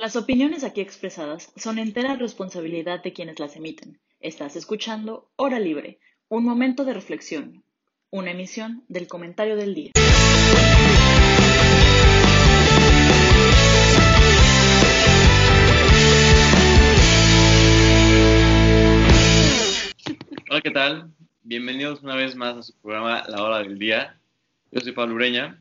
Las opiniones aquí expresadas son entera responsabilidad de quienes las emiten. Estás escuchando Hora Libre, un momento de reflexión, una emisión del comentario del día. Hola, ¿qué tal? Bienvenidos una vez más a su programa La Hora del Día. Yo soy Pablo Ureña.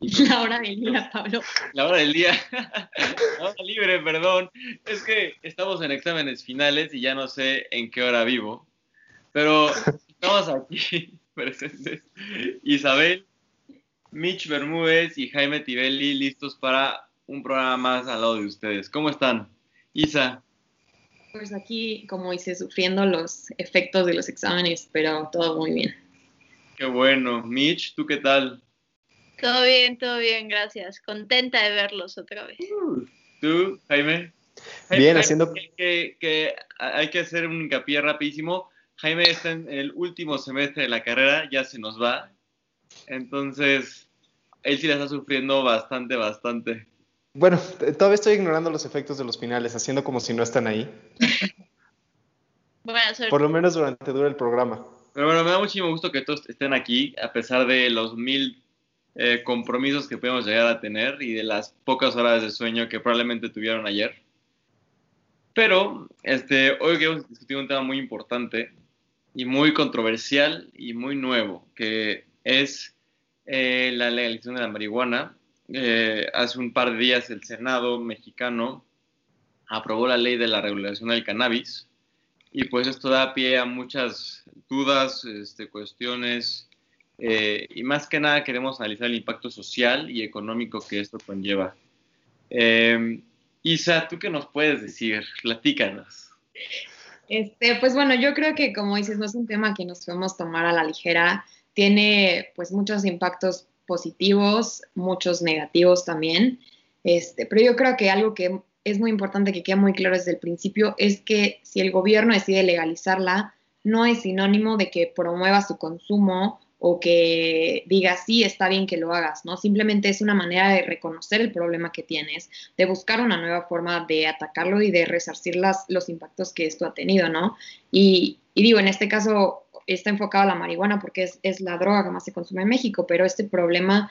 La hora del día, Pablo. La hora del día. La hora libre, perdón. Es que estamos en exámenes finales y ya no sé en qué hora vivo. Pero estamos aquí presentes. Isabel, Mitch Bermúdez y Jaime Tibelli listos para un programa más al lado de ustedes. ¿Cómo están? Isa. Pues aquí, como hice, sufriendo los efectos de los exámenes, pero todo muy bien. Qué bueno. Mitch, ¿tú qué tal? Todo bien, todo bien, gracias. Contenta de verlos otra vez. ¿Tú, Jaime? Bien, haciendo... Que, hay que hacer un hincapié rapidísimo. Jaime está en el último semestre de la carrera, ya se nos va. Entonces, él sí la está sufriendo bastante, bastante. Bueno, todavía estoy ignorando los efectos de los finales, haciendo como si no están ahí. Por lo menos durante dura el programa. Pero bueno, me da muchísimo gusto que todos estén aquí, a pesar de los mil eh, compromisos que podemos llegar a tener y de las pocas horas de sueño que probablemente tuvieron ayer. Pero este, hoy queremos discutir un tema muy importante y muy controversial y muy nuevo, que es eh, la legalización de la marihuana. Eh, hace un par de días el Senado mexicano aprobó la ley de la regulación del cannabis y pues esto da pie a muchas dudas, este, cuestiones eh, y más que nada queremos analizar el impacto social y económico que esto conlleva. Eh, Isa, ¿tú qué nos puedes decir? Platícanos. Este, pues bueno, yo creo que como dices, no es un tema que nos podemos tomar a la ligera. Tiene pues muchos impactos positivos, muchos negativos también. Este, pero yo creo que algo que es muy importante que quede muy claro desde el principio es que si el gobierno decide legalizarla, no es sinónimo de que promueva su consumo o que digas, sí, está bien que lo hagas, ¿no? Simplemente es una manera de reconocer el problema que tienes, de buscar una nueva forma de atacarlo y de resarcir las, los impactos que esto ha tenido, ¿no? Y, digo, en este caso está enfocado a la marihuana porque es, es, la droga que más se consume en México, pero este problema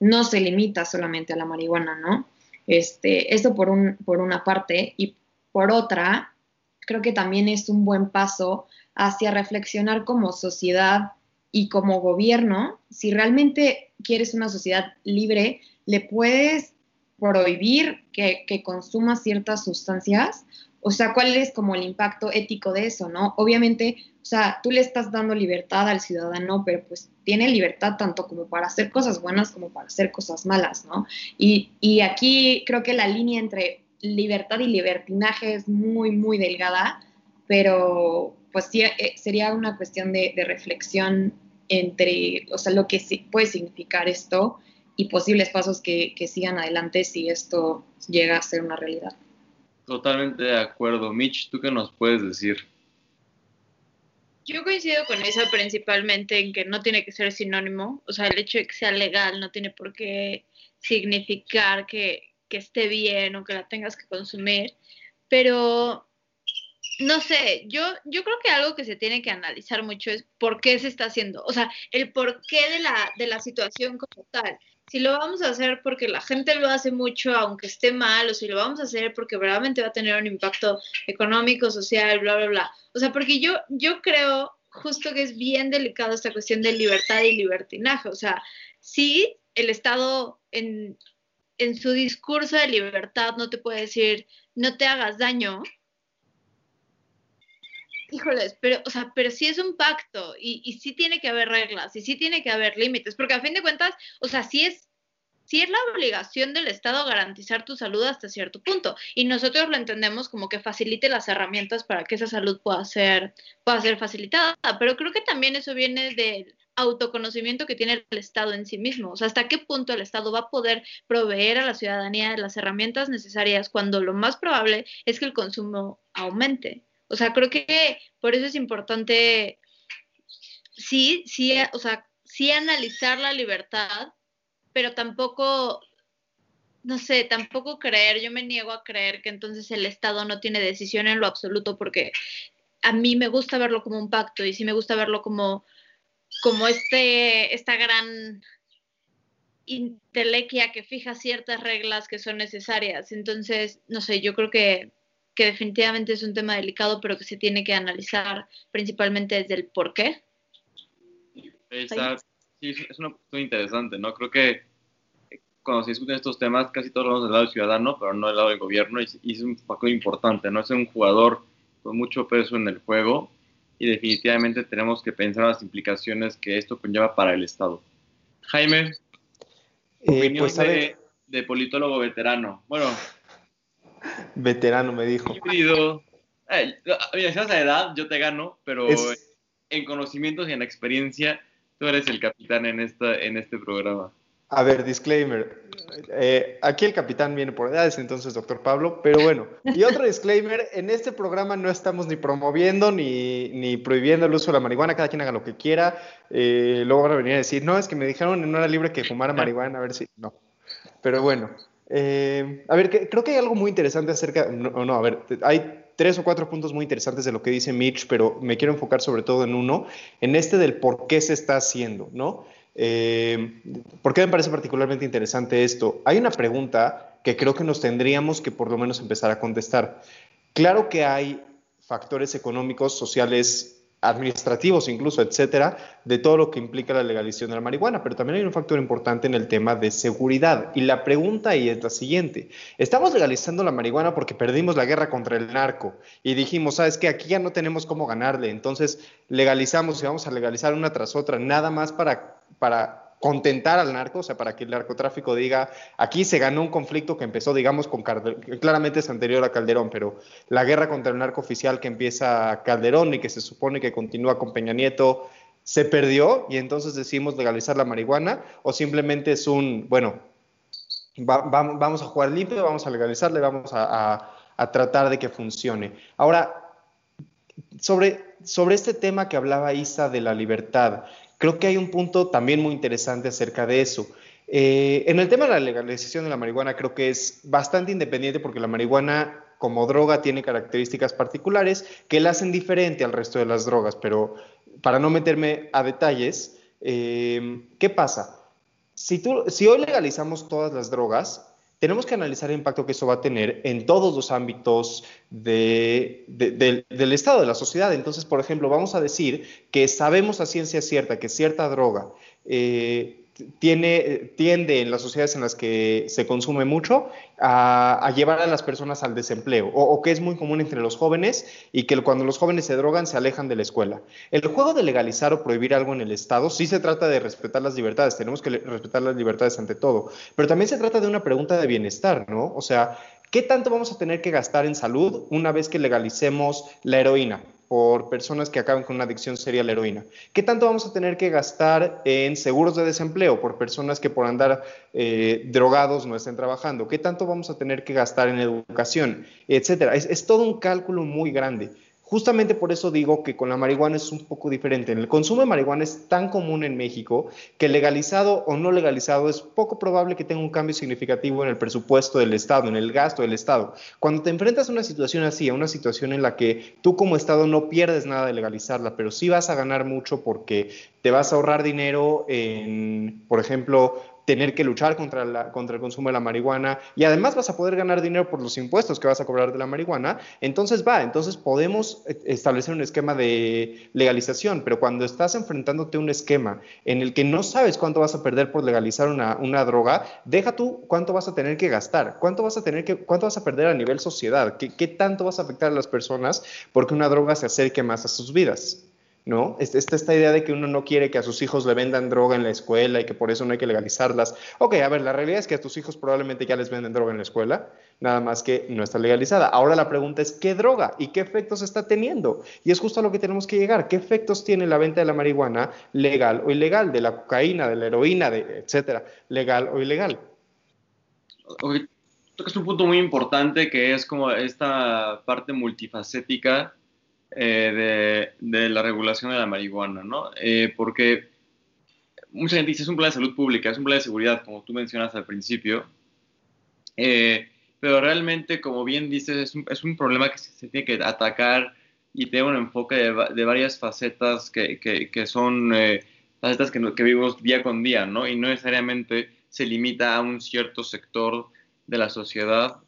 no se limita solamente a la marihuana, ¿no? Este, esto por, un, por una parte y por otra, creo que también es un buen paso hacia reflexionar como sociedad y como gobierno, si realmente quieres una sociedad libre, le puedes prohibir que, consuma ciertas sustancias. O sea, ¿cuál es como el impacto ético de eso, no? Obviamente, o sea, tú le estás dando libertad al ciudadano, pero pues tiene libertad tanto como para hacer cosas buenas como para hacer cosas malas, ¿no? Y, aquí creo que la línea entre libertad y libertinaje es muy, muy delgada, pero pues sí, eh, sería una cuestión de, de reflexión entre, o sea, lo que puede significar esto y posibles pasos que, sigan adelante si esto llega a ser una realidad. Totalmente de acuerdo. Mitch, ¿tú qué nos puedes decir? Yo coincido con esa principalmente en que no tiene que ser sinónimo, o sea, el hecho de que sea legal no tiene por qué significar que, que esté bien o que la tengas que consumir, pero no sé, yo, yo creo que algo que se tiene que analizar mucho es por qué se está haciendo, o sea, el porqué de la, de la situación como tal. Si lo vamos a hacer porque la gente lo hace mucho, aunque esté mal, o si lo vamos a hacer porque realmente va a tener un impacto económico, social, bla, bla, bla. O sea, porque yo, yo creo justo que es bien delicado esta cuestión de libertad y libertinaje. O sea, sí, el Estado en, en su discurso de libertad no te puede decir, no te hagas daño, híjoles, pero, o sea, pero sí es un pacto y, y sí tiene que haber reglas y sí tiene que haber límites, porque a fin de cuentas, o sea, sí es, sí es la obligación del Estado garantizar tu salud hasta cierto punto y nosotros lo entendemos como que facilite las herramientas para que esa salud pueda ser, pueda ser facilitada, pero creo que también eso viene del autoconocimiento que tiene el Estado en sí mismo, o sea, hasta qué punto el Estado va a poder proveer a la ciudadanía de las herramientas necesarias cuando lo más probable es que el consumo aumente. O sea, creo que por eso es importante, sí, sí, o sea, sí analizar la libertad, pero tampoco no sé, tampoco creer, yo me niego a creer que entonces el Estado no tiene decisión en lo absoluto porque a mí me gusta verlo como un pacto y sí me gusta verlo como, como este, esta gran intelequia que fija ciertas reglas que son necesarias. Entonces, no sé, yo creo que, que definitivamente es un tema delicado, pero que se tiene que analizar principalmente desde el por qué. Está, sí, es una cuestión interesante, ¿no? Creo que cuando se discuten estos temas, casi todos hablamos del lado del ciudadano, pero no del lado del gobierno, y, es un factor importante, ¿no? Es un jugador con mucho peso en el juego, y definitivamente tenemos que pensar en las implicaciones que esto conlleva para el Estado. Jaime, Eh, opinión pues de, de politólogo veterano. Bueno, veterano me dijo. híbrido. Eh, mira, si vas a edad, yo te gano, pero Es- en conocimientos y en experiencia, tú eres el capitán en, esta, en este programa. A ver, disclaimer. Eh, aquí el capitán viene por edades, entonces, doctor Pablo. Pero bueno, y otro disclaimer: en este programa no estamos ni promoviendo ni, ni prohibiendo el uso de la marihuana. Cada quien haga lo que quiera. Eh, luego van a venir a decir, no, es que me dijeron en hora libre que fumara marihuana. A ver si. No. Pero bueno. Eh, a ver, creo que hay algo muy interesante acerca. No, no, a ver, hay tres o cuatro puntos muy interesantes de lo que dice Mitch, pero me quiero enfocar sobre todo en uno, en este del por qué se está haciendo, ¿no? Eh, ¿Por qué me parece particularmente interesante esto? Hay una pregunta que creo que nos tendríamos que por lo menos empezar a contestar. Claro que hay factores económicos, sociales, administrativos incluso, etcétera, de todo lo que implica la legalización de la marihuana, pero también hay un factor importante en el tema de seguridad. Y la pregunta ahí es la siguiente. Estamos legalizando la marihuana porque perdimos la guerra contra el narco y dijimos, sabes que aquí ya no tenemos cómo ganarle, entonces legalizamos y vamos a legalizar una tras otra, nada más para, para contentar al narco, o sea, para que el narcotráfico diga, aquí se ganó un conflicto que empezó, digamos, con Calderón, claramente es anterior a Calderón, pero la guerra contra el narco oficial que empieza Calderón y que se supone que continúa con Peña Nieto, se perdió y entonces decimos legalizar la marihuana o simplemente es un, bueno, va- va- vamos a jugar limpio, vamos a legalizarle, vamos a, a- a tratar de que funcione. Ahora, sobre, sobre este tema que hablaba Isa de la libertad, creo que hay un punto también muy interesante acerca de eso. Eh, en el tema de la legalización de la marihuana creo que es bastante independiente porque la marihuana como droga tiene características particulares que la hacen diferente al resto de las drogas, pero para no meterme a detalles, eh, ¿qué pasa? Si, tú, si hoy legalizamos todas las drogas, tenemos que analizar el impacto que eso va a tener en todos los ámbitos de, de, de, del Estado, de la sociedad. Entonces, por ejemplo, vamos a decir que sabemos a ciencia cierta que cierta droga eh, tiene, tiende en las sociedades en las que se consume mucho a, llevar a las personas al desempleo, o, o, que es muy común entre los jóvenes y que cuando los jóvenes se drogan se alejan de la escuela. El juego de legalizar o prohibir algo en el Estado sí se trata de respetar las libertades, tenemos que respetar las libertades ante todo, pero también se trata de una pregunta de bienestar, ¿no? O sea, ¿qué tanto vamos a tener que gastar en salud una vez que legalicemos la heroína? Por personas que acaban con una adicción seria a la heroína? ¿Qué tanto vamos a tener que gastar en seguros de desempleo por personas que por andar eh, drogados no estén trabajando? ¿Qué tanto vamos a tener que gastar en educación? Etcétera. Es, es todo un cálculo muy grande. Justamente por eso digo que con la marihuana es un poco diferente. El consumo de marihuana es tan común en México que legalizado o no legalizado es poco probable que tenga un cambio significativo en el presupuesto del Estado, en el gasto del Estado. Cuando te enfrentas a una situación así, a una situación en la que tú como Estado no pierdes nada de legalizarla, pero sí vas a ganar mucho porque te vas a ahorrar dinero en, por ejemplo, tener que luchar contra, la, contra el consumo de la marihuana y además vas a poder ganar dinero por los impuestos que vas a cobrar de la marihuana, entonces va, entonces podemos establecer un esquema de legalización, pero cuando estás enfrentándote a un esquema en el que no sabes cuánto vas a perder por legalizar una, una droga, deja tú cuánto vas a tener que gastar, cuánto vas a tener que, cuánto vas a perder a nivel sociedad, qué, qué tanto vas a afectar a las personas porque una droga se acerque más a sus vidas. ¿No? Está esta idea de que uno no quiere que a sus hijos le vendan droga en la escuela y que por eso no hay que legalizarlas. Ok, a ver, la realidad es que a tus hijos probablemente ya les venden droga en la escuela, nada más que no está legalizada. Ahora la pregunta es, ¿qué droga y qué efectos está teniendo? Y es justo a lo que tenemos que llegar. ¿Qué efectos tiene la venta de la marihuana legal o ilegal, de la cocaína, de la heroína, etcétera, legal o ilegal? Okay. Tocas un punto muy importante que es como esta parte multifacética eh, de, de, la regulación de la marihuana, ¿no? Eh, porque mucha gente dice es un plan de salud pública, es un plan de seguridad, como tú mencionas al principio, Eh, pero realmente, como bien dices, es un, es un problema que se, tiene que atacar y tiene un enfoque de, de varias facetas que, que, que son eh, facetas que, que, vivimos día con día, ¿no? Y no necesariamente se limita a un cierto sector de la sociedad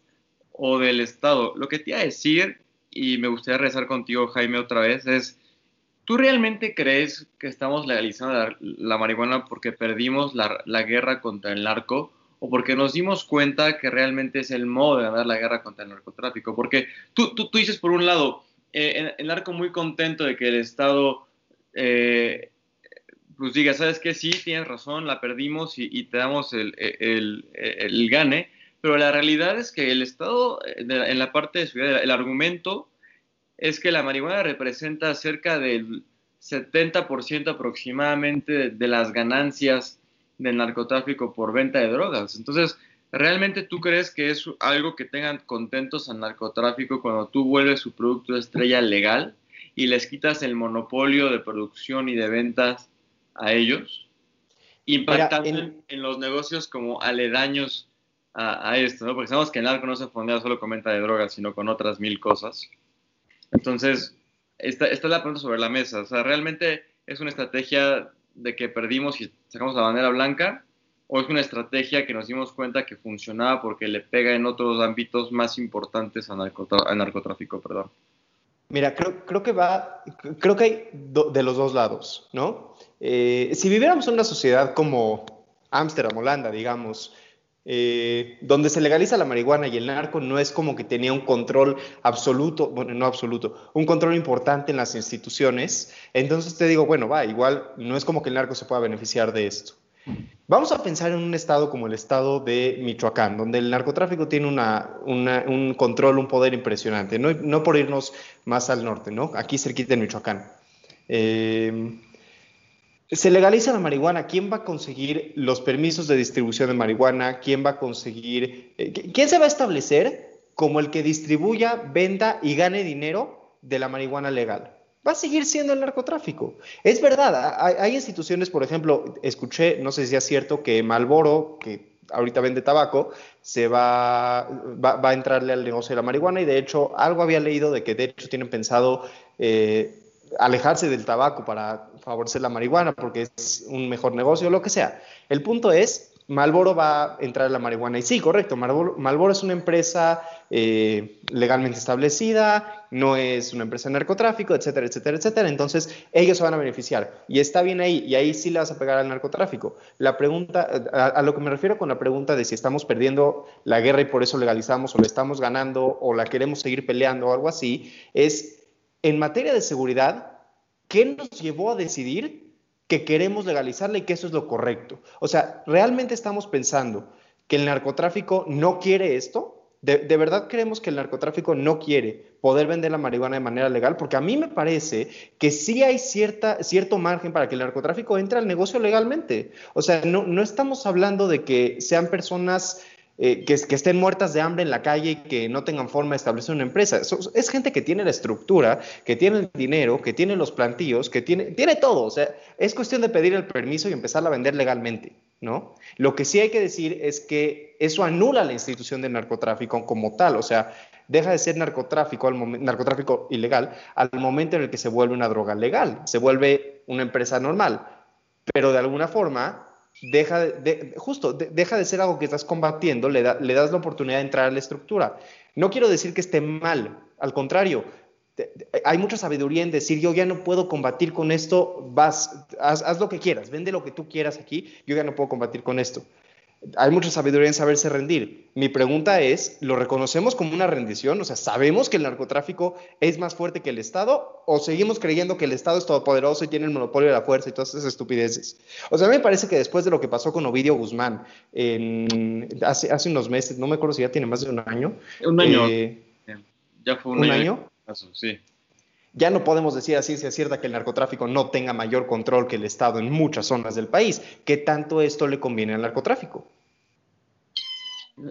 o del Estado. Lo que te iba a decir, y me gustaría rezar contigo, Jaime, otra vez, es, ¿tú realmente crees que estamos legalizando la, la marihuana porque perdimos la, la guerra contra el narco? o porque nos dimos cuenta que realmente es el modo de ganar la guerra contra el narcotráfico. Porque tú, tú, tú dices, por un lado, eh, el narco muy contento de que el Estado eh, pues diga, ¿sabes qué? Sí, tienes razón, la perdimos y, y te damos el, el, el, gane, pero la realidad es que el Estado, en la parte de seguridad, el argumento es que la marihuana representa cerca del 70% aproximadamente de, las ganancias del narcotráfico por venta de drogas. Entonces, ¿realmente tú crees que es algo que tengan contentos al narcotráfico cuando tú vuelves su producto de estrella legal y les quitas el monopolio de producción y de ventas a ellos? Impactando Mira, en... en... los negocios como aledaños a, esto, ¿no? Porque sabemos que el narco no se fondea solo con venta de drogas, sino con otras mil cosas. Entonces, esta, esta es la pregunta sobre la mesa. O sea, ¿realmente es una estrategia de que perdimos y sacamos la bandera blanca? ¿O es una estrategia que nos dimos cuenta que funcionaba porque le pega en otros ámbitos más importantes al, narcotráfico? Perdón. Mira, creo, creo, que va, creo que hay de los dos lados, ¿no? Eh, si viviéramos en una sociedad como Ámsterdam, Holanda, digamos, eh, donde se legaliza la marihuana y el narco no es como que tenía un control absoluto, bueno, no absoluto, un control importante en las instituciones, entonces te digo, bueno, va, igual no es como que el narco se pueda beneficiar de esto. Vamos a pensar en un estado como el estado de Michoacán, donde el narcotráfico tiene una, un control, un poder impresionante, no, no, por irnos más al norte, ¿no? Aquí cerquita de Michoacán. Eh, se legaliza la marihuana, ¿quién va a conseguir los permisos de distribución de marihuana? ¿Quién va a conseguir, eh, quién se va a establecer como el que distribuya, venda y gane dinero de la marihuana legal? Va a seguir siendo el narcotráfico. Es verdad, hay, instituciones, por ejemplo, escuché, no sé si es cierto, que Malboro, que ahorita vende tabaco, se va, va, va, a entrarle al negocio de la marihuana y de hecho algo había leído de que de hecho tienen pensado eh, alejarse del tabaco para favorecer la marihuana porque es un mejor negocio, lo que sea. El punto es, Malboro va a entrar en la marihuana. Y sí, correcto, Malboro, es una empresa eh, legalmente establecida, no es una empresa de narcotráfico, etcétera, etcétera, etcétera. Entonces, ellos se van a beneficiar. Y está bien ahí, y ahí sí le vas a pegar al narcotráfico. La pregunta, a, a lo que me refiero con la pregunta de si estamos perdiendo la guerra y por eso legalizamos, o la estamos ganando, o la queremos seguir peleando, o algo así, es en materia de seguridad, ¿qué nos llevó a decidir que queremos legalizarla y que eso es lo correcto? O sea, ¿realmente estamos pensando que el narcotráfico no quiere esto? ¿De, verdad creemos que el narcotráfico no quiere poder vender la marihuana de manera legal? Porque a mí me parece que sí hay cierta, cierto margen para que el narcotráfico entre al negocio legalmente. O sea, no, no estamos hablando de que sean personas eh, que, estén muertas de hambre en la calle y que no tengan forma de establecer una empresa. So, es gente que tiene la estructura, que tiene el dinero, que tiene los plantíos, que tiene, tiene todo. O sea, es cuestión de pedir el permiso y empezar a vender legalmente, ¿no? Lo que sí hay que decir es que eso anula la institución del narcotráfico como tal. O sea, deja de ser narcotráfico, al narcotráfico ilegal al momento en el que se vuelve una droga legal, se vuelve una empresa normal. Pero de alguna forma deja de, justo, de, deja de ser algo que estás combatiendo, le, da, le, das la oportunidad de entrar a la estructura. No quiero decir que esté mal, al contrario, hay mucha sabiduría en decir, yo ya no puedo combatir con esto, vas, haz, haz, lo que quieras, vende lo que tú quieras aquí, yo ya no puedo combatir con esto. Hay mucha sabiduría en saberse rendir. Mi pregunta es, ¿lo reconocemos como una rendición? O sea, ¿sabemos que el narcotráfico es más fuerte que el Estado? ¿O seguimos creyendo que el Estado es todopoderoso y tiene el monopolio de la fuerza y todas esas estupideces? O sea, a mí me parece que después de lo que pasó con Ovidio Guzmán en, hace, hace, unos meses, no me acuerdo si ya tiene más de un año. Un año. Eh, ya fue un, ¿un año. año? Sí. Ya no podemos decir a ciencia cierta que el narcotráfico no tenga mayor control que el Estado en muchas zonas del país. ¿Qué tanto esto le conviene al narcotráfico?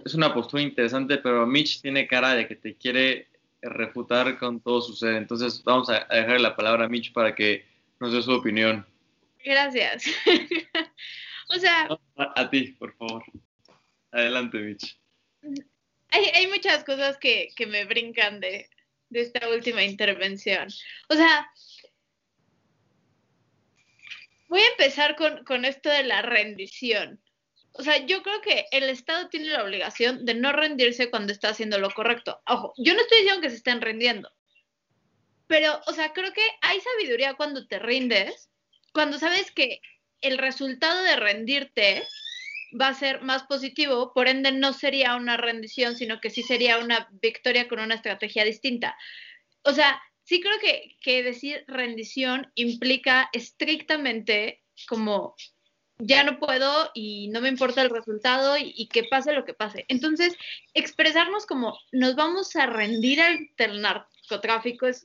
Es una postura interesante, pero Mitch tiene cara de que te quiere refutar con todo su ser. Entonces vamos a dejarle la palabra a Mitch para que nos dé su opinión. Gracias. o sea... A, a, ti, por favor. Adelante, Mitch. hay, hay muchas cosas que, que me brincan de, de esta última intervención. O sea, voy a empezar con, con, esto de la rendición. O sea, yo creo que el Estado tiene la obligación de no rendirse cuando está haciendo lo correcto. Ojo, yo no estoy diciendo que se estén rindiendo, pero, o sea, creo que hay sabiduría cuando te rindes, cuando sabes que el resultado de rendirte va a ser más positivo, por ende no sería una rendición, sino que sí sería una victoria con una estrategia distinta. O sea, sí creo que, decir rendición implica estrictamente como ya no puedo y no me importa el resultado y, que pase lo que pase. Entonces, expresarnos como nos vamos a rendir al narcotráfico es,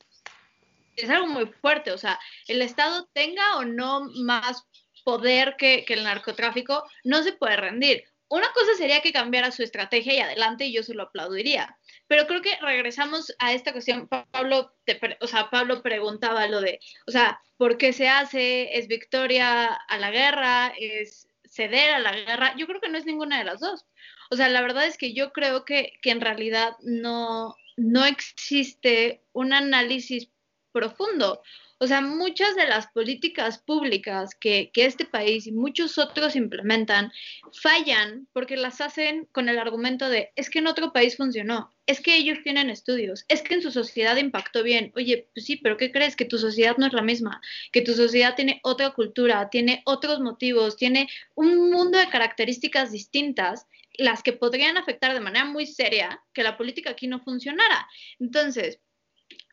es algo muy fuerte. O sea, el Estado tenga o no más poder que, que el narcotráfico, no se puede rendir. Una cosa sería que cambiara su estrategia y adelante, y yo se lo aplaudiría. Pero creo que regresamos a esta cuestión. Pablo, te, o sea, Pablo preguntaba lo de, o sea, ¿por qué se hace? ¿Es victoria a la guerra? ¿Es ceder a la guerra? Yo creo que no es ninguna de las dos. O sea, la verdad es que yo creo que, que en realidad no, no existe un análisis profundo. O sea, muchas de las políticas públicas que, este país y muchos otros implementan fallan porque las hacen con el argumento de es que en otro país funcionó, es que ellos tienen estudios, es que en su sociedad impactó bien. Oye, pues sí, pero ¿qué crees? Que tu sociedad no es la misma, que tu sociedad tiene otra cultura, tiene otros motivos, tiene un mundo de características distintas las que podrían afectar de manera muy seria que la política aquí no funcionara. Entonces,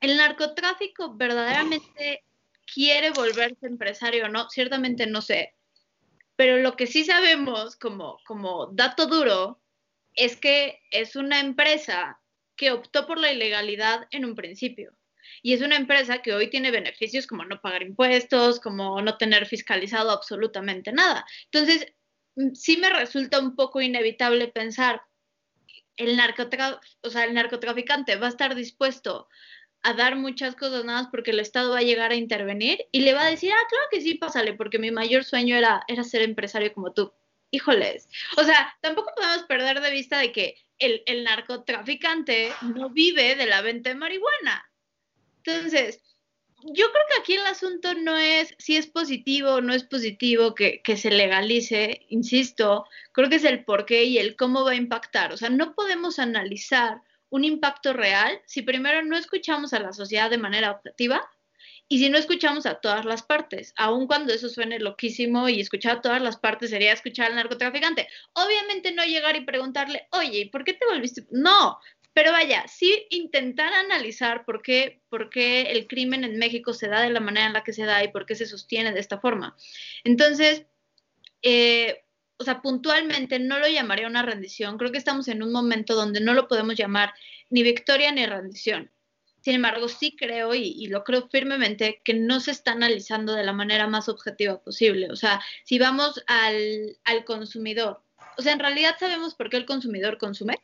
el narcotráfico verdaderamente quiere volverse empresario o no, ciertamente no sé. Pero lo que sí sabemos como, como dato duro es que es una empresa que optó por la ilegalidad en un principio. Y es una empresa que hoy tiene beneficios como no pagar impuestos, como no tener fiscalizado absolutamente nada. Entonces, mm, sí me resulta un poco inevitable pensar, el, o sea, el narcotraficante va a estar dispuesto a dar muchas cosas nada más porque el Estado va a llegar a intervenir y le va a decir, ah, claro que sí, pásale, porque mi mayor sueño era, era ser empresario como tú. Híjoles. O sea, tampoco podemos perder de vista de que el, el narcotraficante no vive de la venta de marihuana. Entonces, yo creo que aquí el asunto no es si es positivo o no es positivo que, que, se legalice, insisto, creo que es el por qué y el cómo va a impactar. O sea, no podemos analizar un impacto real si primero no escuchamos a la sociedad de manera objetiva y si no escuchamos a todas las partes, aun cuando eso suene loquísimo y escuchar a todas las partes sería escuchar al narcotraficante. Obviamente no llegar y preguntarle, oye, ¿por qué te volviste? No, pero vaya, sí intentar analizar por qué, por qué el crimen en México se da de la manera en la que se da y por qué se sostiene de esta forma. Entonces, eh, o sea, puntualmente no lo llamaría una rendición. Creo que estamos en un momento donde no lo podemos llamar ni victoria ni rendición. Sin embargo, sí creo y, lo creo firmemente que no se está analizando de la manera más objetiva posible. O sea, si vamos al, al consumidor, o sea, en realidad sabemos por qué el consumidor consume.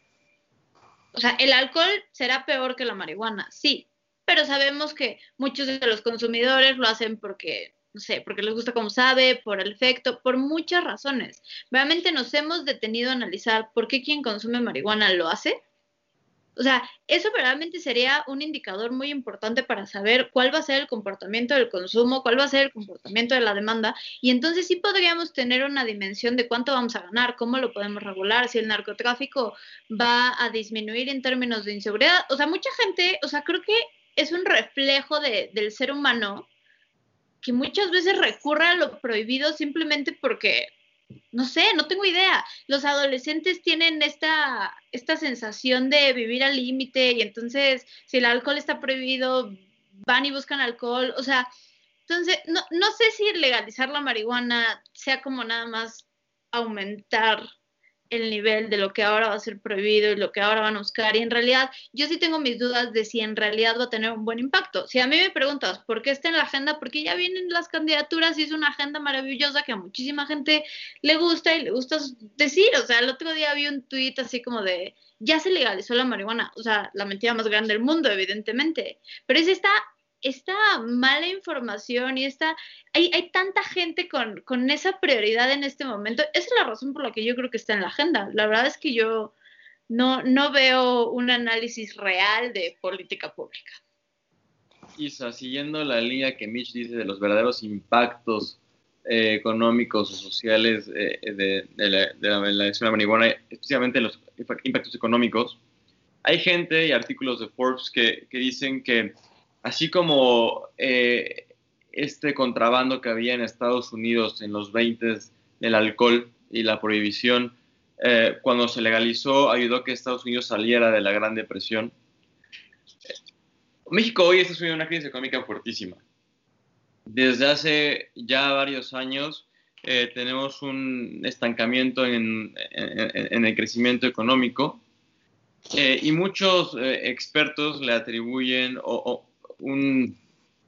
O sea, el alcohol será peor que la marihuana, sí, pero sabemos que muchos de los consumidores lo hacen porque no sé, porque les gusta como sabe, por el efecto, por muchas razones. Realmente nos hemos detenido a analizar por qué quien consume marihuana lo hace. O sea, eso realmente sería un indicador muy importante para saber cuál va a ser el comportamiento del consumo, cuál va a ser el comportamiento de la demanda, y entonces sí podríamos tener una dimensión de cuánto vamos a ganar, cómo lo podemos regular, si el narcotráfico va a disminuir en términos de inseguridad. O sea, mucha gente, o sea, creo que es un reflejo de, del ser humano que muchas veces recurre a lo prohibido simplemente porque, no sé, no tengo idea. Los adolescentes tienen esta, esta sensación de vivir al límite y entonces si el alcohol está prohibido, van y buscan alcohol. O sea, entonces, no, no sé si legalizar la marihuana sea como nada más aumentar el nivel de lo que ahora va a ser prohibido y lo que ahora van a buscar. Y en realidad, yo sí tengo mis dudas de si en realidad va a tener un buen impacto. Si a mí me preguntas por qué está en la agenda, porque ya vienen las candidaturas y es una agenda maravillosa que a muchísima gente le gusta y le gusta decir. O sea, el otro día vi un tuit así como de, ya se legalizó la marihuana. O sea, la mentira más grande del mundo, evidentemente. Pero es esta esta mala información y esta, hay, hay tanta gente con, esa prioridad en este momento. Esa es la razón por la que yo creo que está en la agenda. La verdad es que yo no, no veo un análisis real de política pública. Isa, siguiendo la línea que Mitch dice de los verdaderos impactos eh, económicos o sociales eh, de, la, de, la, de la marihuana, especialmente los impactos económicos, hay gente y artículos de Forbes que, que dicen que así como eh, este contrabando que había en Estados Unidos en los 20 del alcohol y la prohibición, eh, cuando se legalizó, ayudó a que Estados Unidos saliera de la Gran Depresión. México hoy está subiendo una crisis económica fuertísima. Desde hace ya varios años eh, tenemos un estancamiento en, el crecimiento económico eh, y muchos expertos le atribuyen o un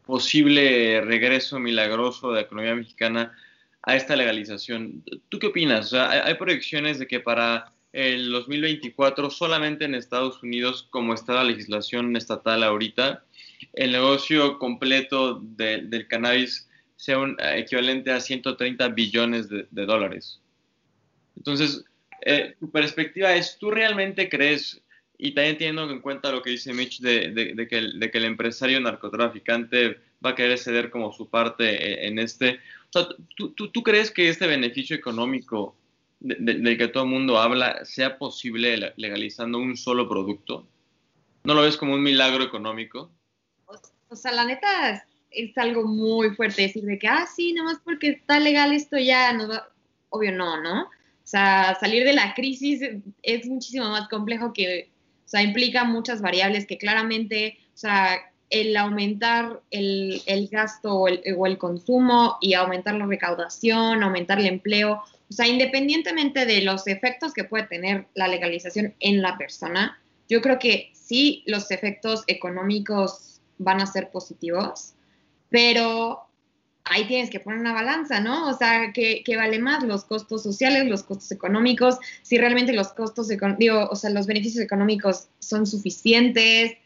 posible regreso milagroso de la economía mexicana a esta legalización. ¿Tú qué opinas? O sea, hay, proyecciones de que para el 2024 solamente en Estados Unidos, como está la legislación estatal ahorita, el negocio completo de, del cannabis sea un equivalente a 130 billones de, de dólares. Entonces, eh, tu perspectiva es, ¿tú realmente crees, y también teniendo en cuenta lo que dice Mitch, de, que, el, empresario narcotraficante va a querer ceder como su parte en este, o sea, ¿tú, tú, tú crees que este beneficio económico del que todo el mundo habla sea posible legalizando un solo producto? ¿No lo ves como un milagro económico? O sea, la neta es, es, algo muy fuerte decir de que, ah, sí, nomás porque está legal esto ya nos va... Obvio no, ¿no? O sea, salir de la crisis es muchísimo más complejo que, o sea, implica muchas variables que claramente, o sea, el aumentar el, el gasto o el, o el, consumo y aumentar la recaudación, aumentar el empleo, o sea, independientemente de los efectos que puede tener la legalización en la persona, yo creo que sí los efectos económicos van a ser positivos, pero ahí tienes que poner una balanza, ¿no? O sea, que vale más los costos sociales, los costos económicos, si realmente los costos, digo, o sea, los beneficios económicos son suficientes.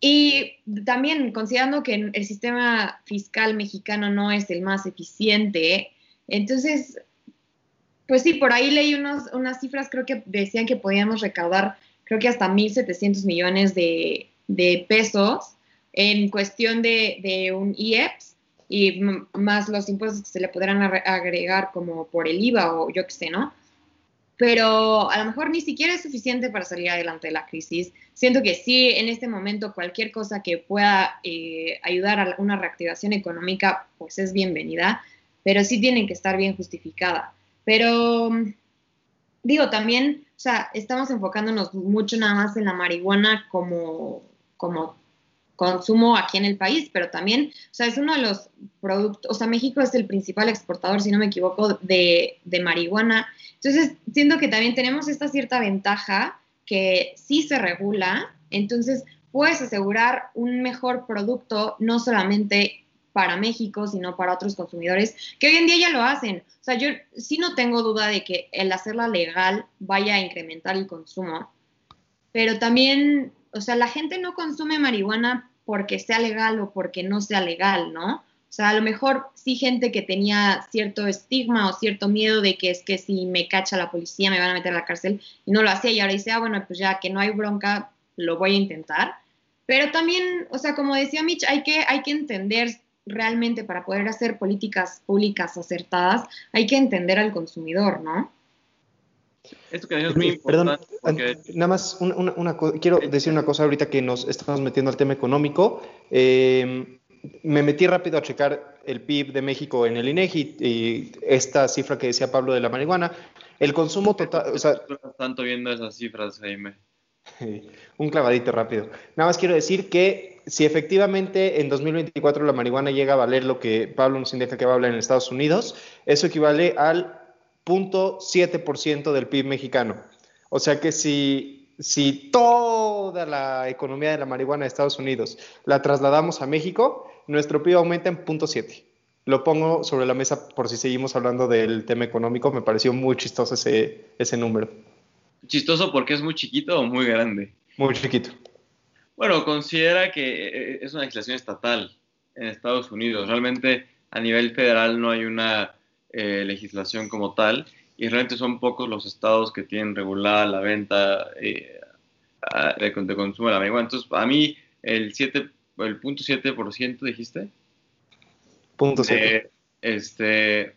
Y también considerando que el sistema fiscal mexicano no es el más eficiente, entonces pues sí, por ahí leí unos, unas cifras, creo que decían que podíamos recaudar, creo que hasta 1.700 millones de, de, pesos en cuestión de, de, un IEPS y más los impuestos que se le podrán agregar como por el IVA o yo qué sé, ¿no? Pero a lo mejor ni siquiera es suficiente para salir adelante de la crisis. Siento que sí, en este momento cualquier cosa que pueda eh, ayudar a una reactivación económica, pues es bienvenida, pero sí tienen que estar bien justificada. Pero digo, también, o sea, estamos enfocándonos mucho nada más en la marihuana como, como consumo aquí en el país, pero también, o sea, es uno de los productos, o sea, México es el principal exportador, si no me equivoco, de, de marihuana. Entonces, siento que también tenemos esta cierta ventaja que sí se regula, entonces puedes asegurar un mejor producto, no solamente para México, sino para otros consumidores, que hoy en día ya lo hacen. O sea, yo sí no tengo duda de que el hacerla legal vaya a incrementar el consumo, pero también, o sea, la gente no consume marihuana porque sea legal o porque no sea legal, ¿no? O sea, a lo mejor sí gente que tenía cierto estigma o cierto miedo de que es que si me cacha la policía me van a meter a la cárcel y no lo hacía y ahora dice, ah, bueno, pues ya que no hay bronca, lo voy a intentar. Pero también, o sea, como decía Mitch, hay que, hay que entender realmente para poder hacer políticas públicas acertadas, hay que entender al consumidor, ¿no? Esto que es muy importante. Perdón, porque... nada más, una, una, una, quiero decir una cosa ahorita que nos estamos metiendo al tema económico. Eh, me metí rápido a checar el PIB de México en el INEGI y esta cifra que decía Pablo de la marihuana. El consumo total. O sea, tanto viendo esas cifras, Jaime. Un clavadito rápido. Nada más quiero decir que si efectivamente en 2024 la marihuana llega a valer lo que Pablo nos indica que va a valer en Estados Unidos, eso equivale al 0.7% del PIB mexicano. O sea que si, si toda la economía de la marihuana de Estados Unidos la trasladamos a México, nuestro PIB aumenta en 0.7. Lo pongo sobre la mesa por si seguimos hablando del tema económico. Me pareció muy chistoso ese, ese número. ¿Chistoso porque es muy chiquito o muy grande? Muy chiquito. Bueno, considera que es una legislación estatal en Estados Unidos. Realmente a nivel federal no hay una eh, legislación como tal. y realmente son pocos los estados que tienen regulada la venta eh, de, consumo de la marihuana. Entonces, a mí el 7, el punto 7% dijiste. Punto 7. este,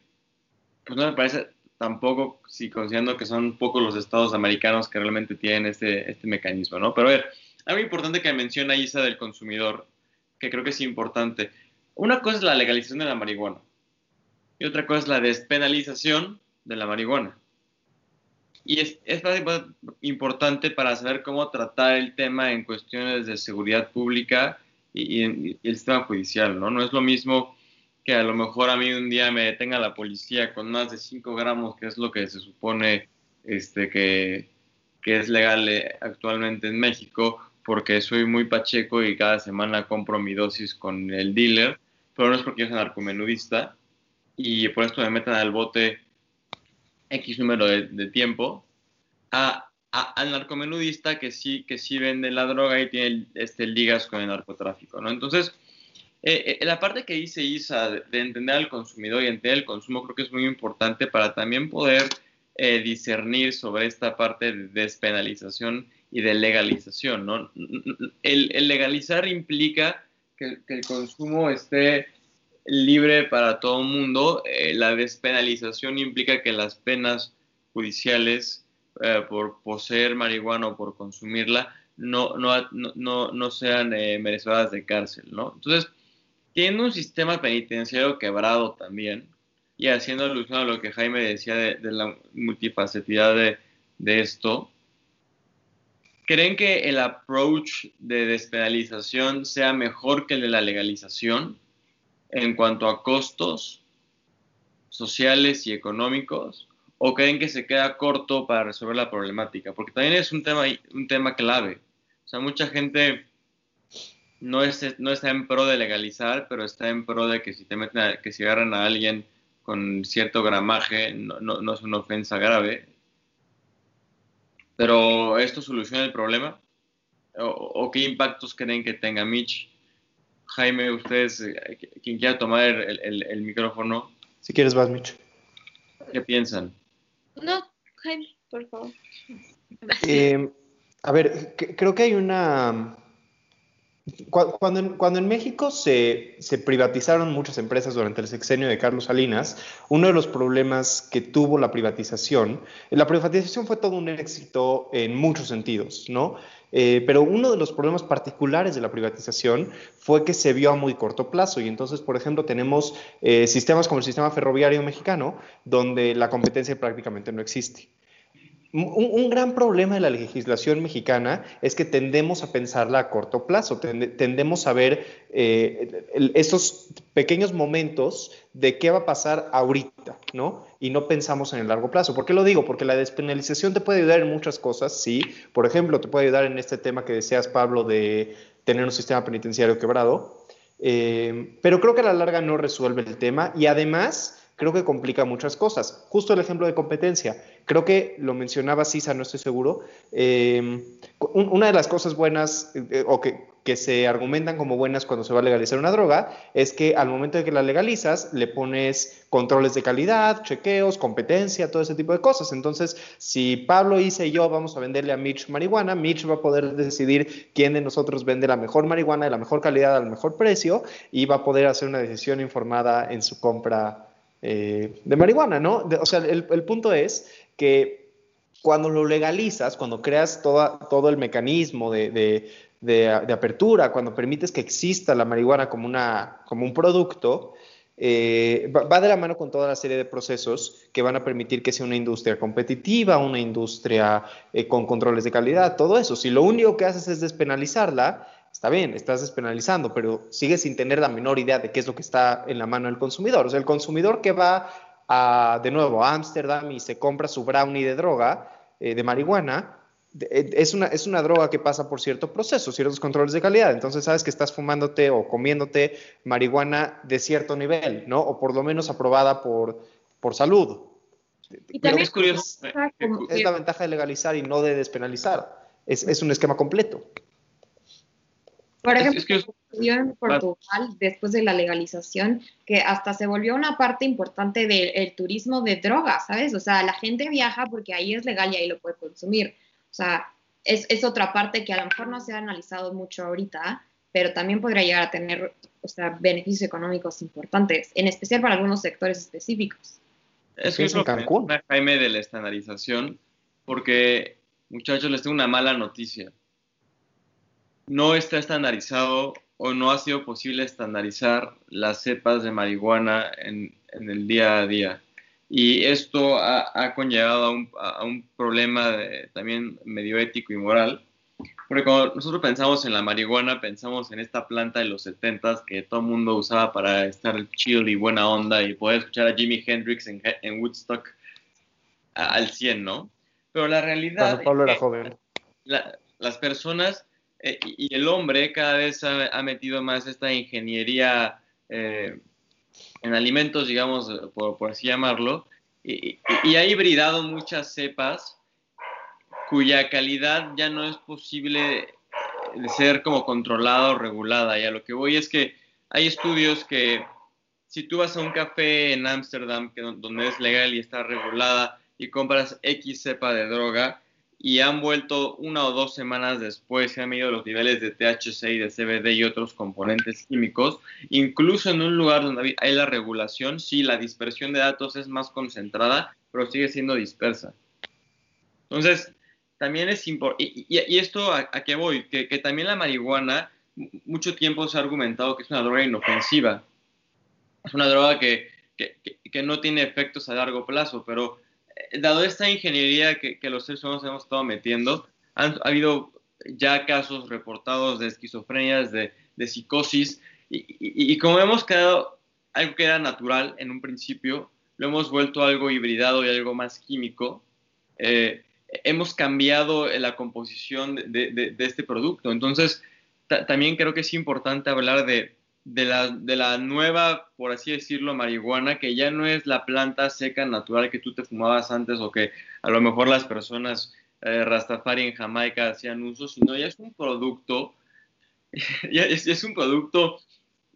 pues no me parece tampoco, si considerando que son pocos los estados americanos que realmente tienen este, este mecanismo, ¿no? Pero a ver, algo importante que menciona Isa del consumidor, que creo que es importante. Una cosa es la legalización de la marihuana y otra cosa es la despenalización de la marihuana. Y es, es importante para saber cómo tratar el tema en cuestiones de seguridad pública y, y, el sistema judicial, ¿no? No es lo mismo que a lo mejor a mí un día me detenga la policía con más de 5 gramos, que es lo que se supone este, que, que es legal eh, actualmente en México, porque soy muy pacheco y cada semana compro mi dosis con el dealer, pero no es porque yo soy narcomenudista, y por esto me metan al bote X número de, tiempo, a, al narcomenudista que sí, que sí vende la droga y tiene este, ligas con el narcotráfico, ¿no? Entonces, eh, eh, la parte que dice Isa de, entender al consumidor y entender el consumo creo que es muy importante para también poder eh, discernir sobre esta parte de despenalización y de legalización, ¿no? El, el legalizar implica que, que el consumo esté libre para todo el mundo. Eh, la despenalización implica que las penas judiciales eh, por poseer marihuana o por consumirla no, no, no, no sean eh, merecedoras de cárcel, ¿no? Entonces, tiene un sistema penitenciario quebrado también, y haciendo alusión a lo que Jaime decía de, la multifacetidad de, de esto, ¿creen que el approach de despenalización sea mejor que el de la legalización? En cuanto a costos sociales y económicos o creen que se queda corto para resolver la problemática? Porque también es un tema, un tema clave. O sea, mucha gente no, es, no está en pro de legalizar, pero está en pro de que si te meten que si agarran a alguien con cierto gramaje no, no, es una ofensa grave. Pero ¿esto soluciona el problema? ¿O, ¿O, qué impactos creen que tenga Mitch Jaime, ustedes, eh, quien quiera tomar el, micrófono. Si quieres, vas, Mitch. ¿Qué piensan? No, Jaime, por favor. Eh, a ver, creo que hay una... Cuando en, cuando en México se, se, privatizaron muchas empresas durante el sexenio de Carlos Salinas, uno de los problemas que tuvo la privatización, la privatización fue todo un éxito en muchos sentidos, ¿no? Eh, pero uno de los problemas particulares de la privatización fue que se vio a muy corto plazo y entonces, por ejemplo, tenemos eh, sistemas como el sistema ferroviario mexicano, donde la competencia prácticamente no existe. Un, gran problema de la legislación mexicana es que tendemos a pensarla a corto plazo, tendemos a ver eh, esos pequeños momentos de qué va a pasar ahorita, ¿no? Y no pensamos en el largo plazo. ¿Por qué lo digo? Porque la despenalización te puede ayudar en muchas cosas, sí. Por ejemplo, te puede ayudar en este tema que deseas, Pablo, de tener un sistema penitenciario quebrado, eh, pero creo que a la larga no resuelve el tema y además creo que complica muchas cosas. Justo el ejemplo de competencia. Creo que lo mencionaba Sisa, no estoy seguro. Eh, una de las cosas buenas eh, o que, que, se argumentan como buenas cuando se va a legalizar una droga es que al momento de que la legalizas le pones controles de calidad, chequeos, competencia, todo ese tipo de cosas. Entonces, si Pablo, Isa y yo vamos a venderle a Mitch marihuana, Mitch va a poder decidir quién de nosotros vende la mejor marihuana de la mejor calidad al mejor precio y va a poder hacer una decisión informada en su compra eh, de marihuana, ¿no? o sea, el, punto es que cuando lo legalizas, cuando creas todo el mecanismo de, apertura, cuando permites que exista la marihuana como, una, como un producto, eh, va, de la mano con toda la serie de procesos que van a permitir que sea una industria competitiva, una industria eh, con controles de calidad, todo eso. Si lo único que haces es despenalizarla, está bien, estás despenalizando, pero sigues sin tener la menor idea de qué es lo que está en la mano del consumidor. O sea, el consumidor que va a, de nuevo a Ámsterdam y se compra su brownie de droga, eh, de marihuana, eh, es una, es una droga que pasa por cierto proceso, ciertos controles de calidad. Entonces sabes que estás fumándote o comiéndote marihuana de cierto nivel, ¿no? O por lo menos aprobada por, por salud. Y también es curioso. Es la ventaja de legalizar y no de despenalizar. Es, es un esquema completo. Por ejemplo, es que en Portugal después de la legalización, que hasta se volvió una parte importante del turismo de drogas, ¿sabes? O sea, la gente viaja porque ahí es legal y ahí lo puede consumir. O sea, es, es otra parte que a lo mejor no se ha analizado mucho ahorita, pero también podría llegar a tener, o sea, beneficios económicos importantes, en especial para algunos sectores específicos. Es que es es lo en que Jaime de la estandarización, porque, muchachos, les tengo una mala noticia. No está estandarizado o no ha sido posible estandarizar las cepas de marihuana en, en el día a día. Y esto ha, ha conllevado a un, a un problema de- también medio ético y moral, porque cuando nosotros pensamos en la marihuana, pensamos en esta planta de los 70s que todo el mundo usaba para estar chill y buena onda y poder escuchar a Jimi Hendrix en, en Woodstock al 100, ¿no? Pero la realidad Cuando Pablo era joven. la- las personas eh, y el hombre cada vez ha, metido más esta ingeniería eh, en alimentos, digamos, por, así llamarlo, y, ha hibridado muchas cepas cuya calidad ya no es posible de ser como controlada o regulada. Y a lo que voy es que hay estudios que si tú vas a un café en Ámsterdam, donde es legal y está regulada, y compras X cepa de droga, y han vuelto una o dos semanas después, se han medido los niveles de THC y de CBD y otros componentes químicos, incluso en un lugar donde hay la regulación, sí, la dispersión de datos es más concentrada, pero sigue siendo dispersa. Entonces, también es importante, y, esto a, qué voy, que, también la marihuana, mu- mucho tiempo se ha argumentado que es una droga inofensiva, es una droga que, que, no tiene efectos a largo plazo, pero dado esta ingeniería que, los seres humanos hemos estado metiendo, han ha habido ya casos reportados de esquizofrenias, de, psicosis, y, como hemos quedado algo que era natural en un principio, lo hemos vuelto algo hibridado y algo más químico. eh, hemos cambiado la composición de, este producto. Entonces, ta- también creo que es importante hablar de, de la, de la nueva, por así decirlo, marihuana, que ya no es la planta seca natural que tú te fumabas antes o que a lo mejor las personas eh, Rastafari en Jamaica hacían uso, sino ya es un producto, ya es, un producto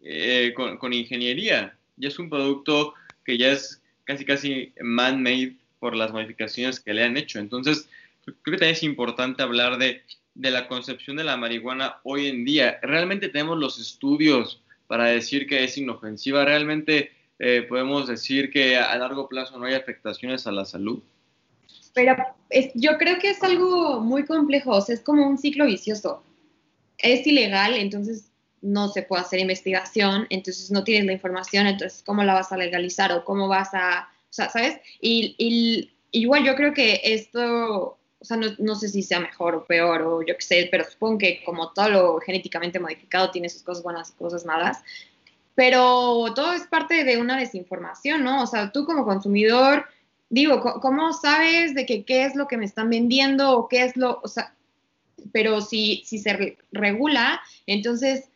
eh, con, con ingeniería, ya es un producto que ya es casi casi man-made por las modificaciones que le han hecho. Entonces, creo que también es importante hablar de, de la concepción de la marihuana hoy en día. ¿Realmente tenemos los estudios para decir que es inofensiva? ¿Realmente eh, podemos decir que a largo plazo no hay afectaciones a la salud? Pero es- yo creo que es algo muy complejo, es como un ciclo vicioso. Es ilegal, entonces no se puede hacer investigación, entonces no tienes la información, entonces ¿cómo la vas a legalizar o cómo vas a, o sea, ¿sabes? Y, y igual yo creo que esto, sea, no, no sé si sea mejor o peor o yo qué sé, pero supongo que como todo lo genéticamente modificado tiene sus cosas buenas y cosas malas, pero todo es parte de una desinformación, ¿no? O sea, tú como consumidor digo, ¿cómo sabes de que qué es lo que me están vendiendo o qué es lo, o sea, pero si, si se re- regula, entonces,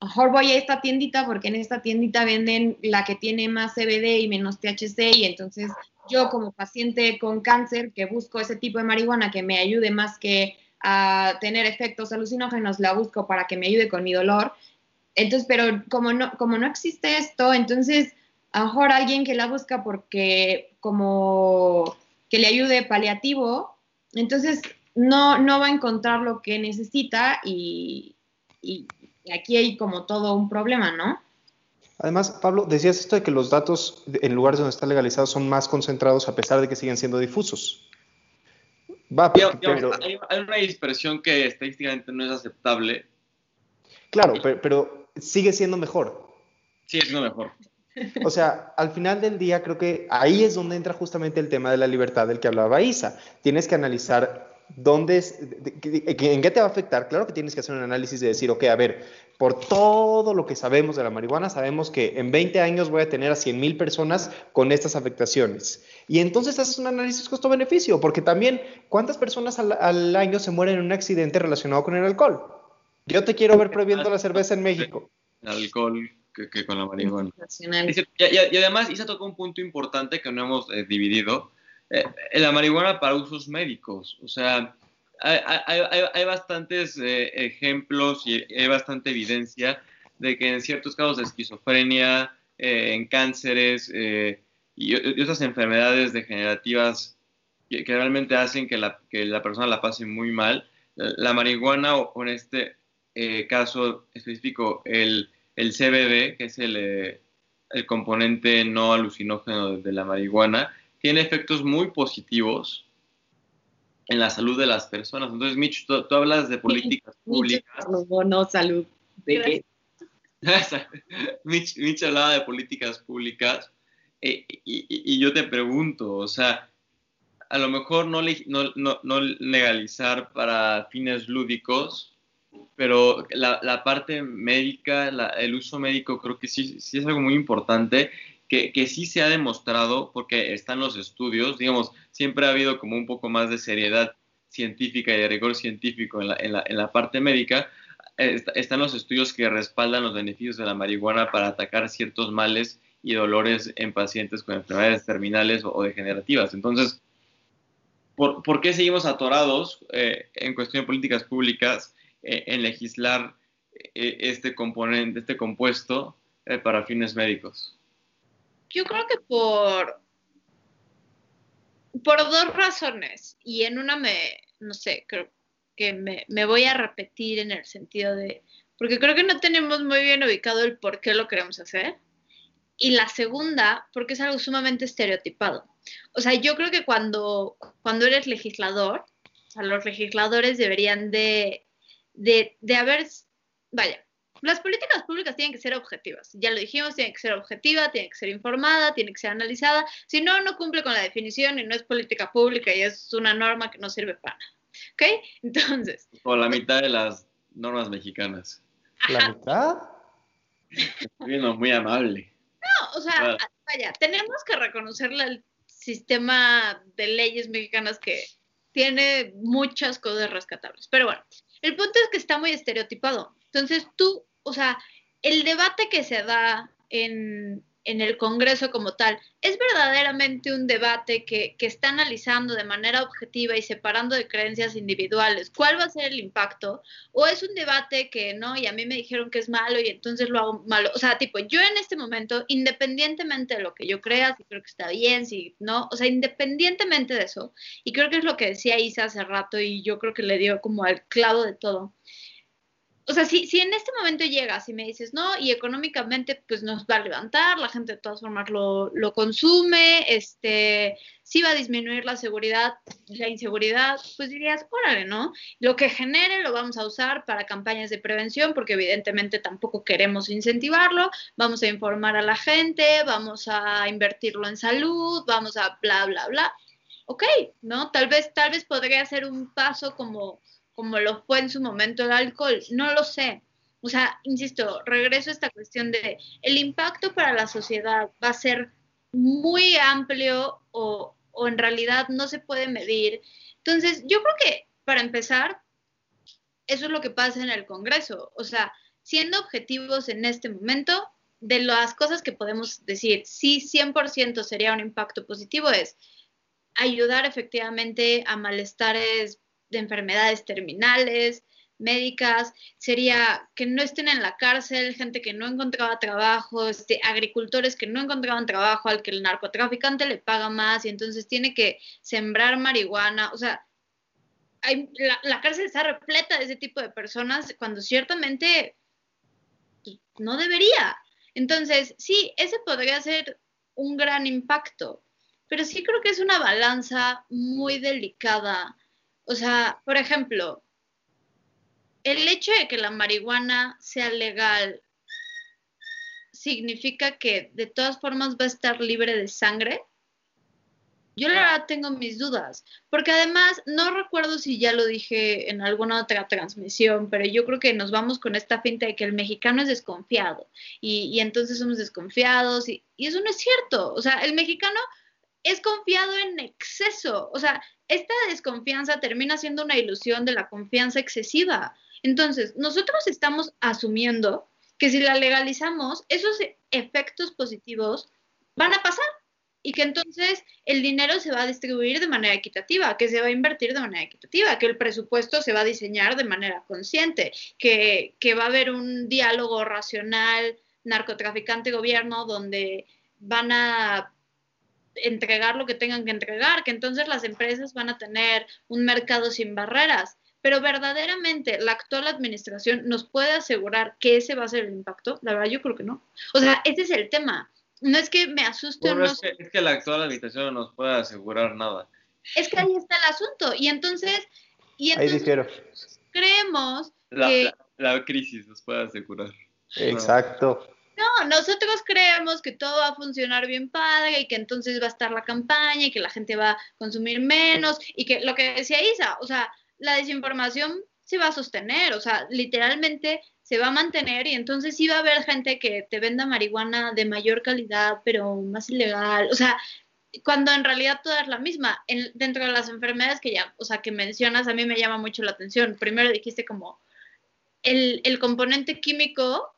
mejor voy a esta tiendita porque en esta tiendita venden la que tiene más CBD y menos THC y entonces yo como paciente con cáncer que busco ese tipo de marihuana que me ayude más que a tener efectos alucinógenos, la busco para que me ayude con mi dolor. Entonces, pero como no, como no existe esto, entonces a lo mejor alguien que la busca porque como que le ayude paliativo, entonces no, no va a encontrar lo que necesita y, y- aquí hay como todo un problema, ¿no? Además, Pablo, decías esto de que los datos en lugares donde está legalizado son más concentrados a pesar de que siguen siendo difusos. Va, Digamos, pero, hay, hay una dispersión que estadísticamente no es aceptable. claro, pero, pero sigue siendo mejor. Sí, es lo mejor. O sea, al final del día creo que ahí es donde entra justamente el tema de la libertad del que hablaba Isa. Tienes que analizar dónde es, de- de- de- en qué te va a afectar. Claro que tienes que hacer un análisis de decir, ok, a ver, por todo lo que sabemos de la marihuana, sabemos que en 20 años voy a tener a 100 mil personas con estas afectaciones. Y entonces haces un análisis costo-beneficio, porque también, ¿cuántas personas al, al año se mueren en un accidente relacionado con el alcohol? Yo te quiero ver prohibiendo la cerveza en México. El alcohol que, que con la marihuana. Y, y- y además, Isa tocó un punto importante que no hemos eh, dividido. Eh, la marihuana para usos médicos. O sea, hay, bastantes eh, ejemplos y hay bastante evidencia de que en ciertos casos de esquizofrenia, eh, en cánceres eh, y, otras enfermedades degenerativas que, realmente hacen que la, que la, persona la pase muy mal, la marihuana o, en este caso específico el, el, CBD, que es el, el componente no alucinógeno de la marihuana, tiene efectos muy positivos en la salud de las personas. Entonces, Mitch, tú, hablas de políticas públicas. No, no, salud. ¿De qué? Mitch, Mitch, hablaba de políticas públicas eh, y, yo te pregunto, o sea, a lo mejor no, no, no, legalizar para fines lúdicos, pero la, la parte médica, el uso médico creo que sí, sí es algo muy importante que, sí se ha demostrado, porque están los estudios, digamos, siempre ha habido como un poco más de seriedad científica y de rigor científico en la, en la, en la parte médica, están los estudios que respaldan los beneficios de la marihuana para atacar ciertos males y dolores en pacientes con enfermedades terminales o, degenerativas. Entonces, ¿por, ¿por, qué seguimos atorados eh, en cuestión de políticas públicas eh, en legislar eh, este componente, este compuesto para fines médicos? Yo creo que por, por dos razones, y en una me, no sé, creo que me, me, voy a repetir en el sentido de, porque creo que no tenemos muy bien ubicado el por qué lo queremos hacer, y la segunda, porque es algo sumamente estereotipado. O sea, yo creo que cuando, cuando eres legislador, o sea, los legisladores deberían de, de, de haber, vaya, las políticas públicas tienen que ser objetivas. Ya lo dijimos, tienen que ser objetiva, tienen que ser informada, tienen que ser analizada. Si no, no cumple con la definición y no es política pública y es una norma que no sirve para nada. ¿Ok? Entonces. O la mitad de las normas mexicanas. ¿La mitad? Bueno, muy amable. No, o sea, vaya, tenemos que reconocerle al sistema de leyes mexicanas que tiene muchas cosas rescatables. Pero bueno, el punto es que está muy estereotipado. Entonces tú o sea, el debate que se da en, el Congreso como tal, ¿es verdaderamente un debate que, que, está analizando de manera objetiva y separando de creencias individuales cuál va a ser el impacto? ¿O es un debate que no, y a mí me dijeron que es malo y entonces lo hago malo? O sea, tipo, yo en este momento, independientemente de lo que yo crea, si creo que está bien, si no, o sea, independientemente de eso, y creo que es lo que decía Isa hace rato y yo creo que le dio como al clavo de todo o sea, si, si en este momento llegas y me dices, no, y económicamente pues nos va a levantar, la gente de todas formas lo, consume, este, sí va a disminuir la seguridad, la inseguridad, pues dirías, órale, ¿no? Lo que genere lo vamos a usar para campañas de prevención, porque evidentemente tampoco queremos incentivarlo, vamos a informar a la gente, vamos a invertirlo en salud, vamos a bla, bla, bla. Ok, ¿no? Tal vez, tal vez podría ser un paso como como lo fue en su momento el alcohol, no lo sé. O sea, insisto, regreso a esta cuestión de el impacto para la sociedad va a ser muy amplio o, o en realidad no se puede medir. Entonces, yo creo que para empezar, eso es lo que pasa en el Congreso. O sea, siendo objetivos en este momento, de las cosas que podemos decir, sí, 100% sería un impacto positivo, es ayudar efectivamente a malestares de enfermedades terminales, médicas, sería que no estén en la cárcel, gente que no encontraba trabajo, este, agricultores que no encontraban trabajo, al que el narcotraficante le paga más y entonces tiene que sembrar marihuana, o sea, la, la, cárcel está repleta de ese tipo de personas cuando ciertamente no debería. Entonces, sí, ese podría ser un gran impacto, pero sí creo que es una balanza muy delicada o sea, por ejemplo, el hecho de que la marihuana sea legal significa que de todas formas va a estar libre de sangre. Yo la verdad tengo mis dudas, porque además no recuerdo si ya lo dije en alguna otra transmisión, pero yo creo que nos vamos con esta finta de que el mexicano es desconfiado y, y entonces somos desconfiados y, y eso no es cierto. O sea, el mexicano es confiado en exceso. O sea, esta desconfianza termina siendo una ilusión de la confianza excesiva. Entonces, nosotros estamos asumiendo que si la legalizamos, esos efectos positivos van a pasar. y que entonces el dinero se va a distribuir de manera equitativa, que se va a invertir de manera equitativa, que el presupuesto se va a diseñar de manera consciente, que, que va a haber un diálogo racional narcotraficante-gobierno donde van a entregar lo que tengan que entregar, que entonces las empresas van a tener un mercado sin barreras. Pero verdaderamente la actual administración nos puede asegurar que ese va a ser el impacto. La verdad, yo creo que no. O sea, ese es el tema. No es que me asuste o no. Es que, es que la actual administración no nos puede asegurar nada. Es que ahí está el asunto. Y entonces, y entonces creemos La, que la- la crisis nos puede asegurar. Exacto. No, nosotros creemos que todo va a funcionar bien padre y que entonces va a estar la campaña y que la gente va a consumir menos y que lo que decía Isa, o sea, la desinformación se va a sostener, o sea, literalmente se va a mantener y entonces sí va a haber gente que te venda marihuana de mayor calidad, pero más ilegal, o sea, cuando en realidad toda es la misma. En- dentro de las enfermedades que ya, o sea, que mencionas, a mí me llama mucho la atención. Primero dijiste como el, el componente químico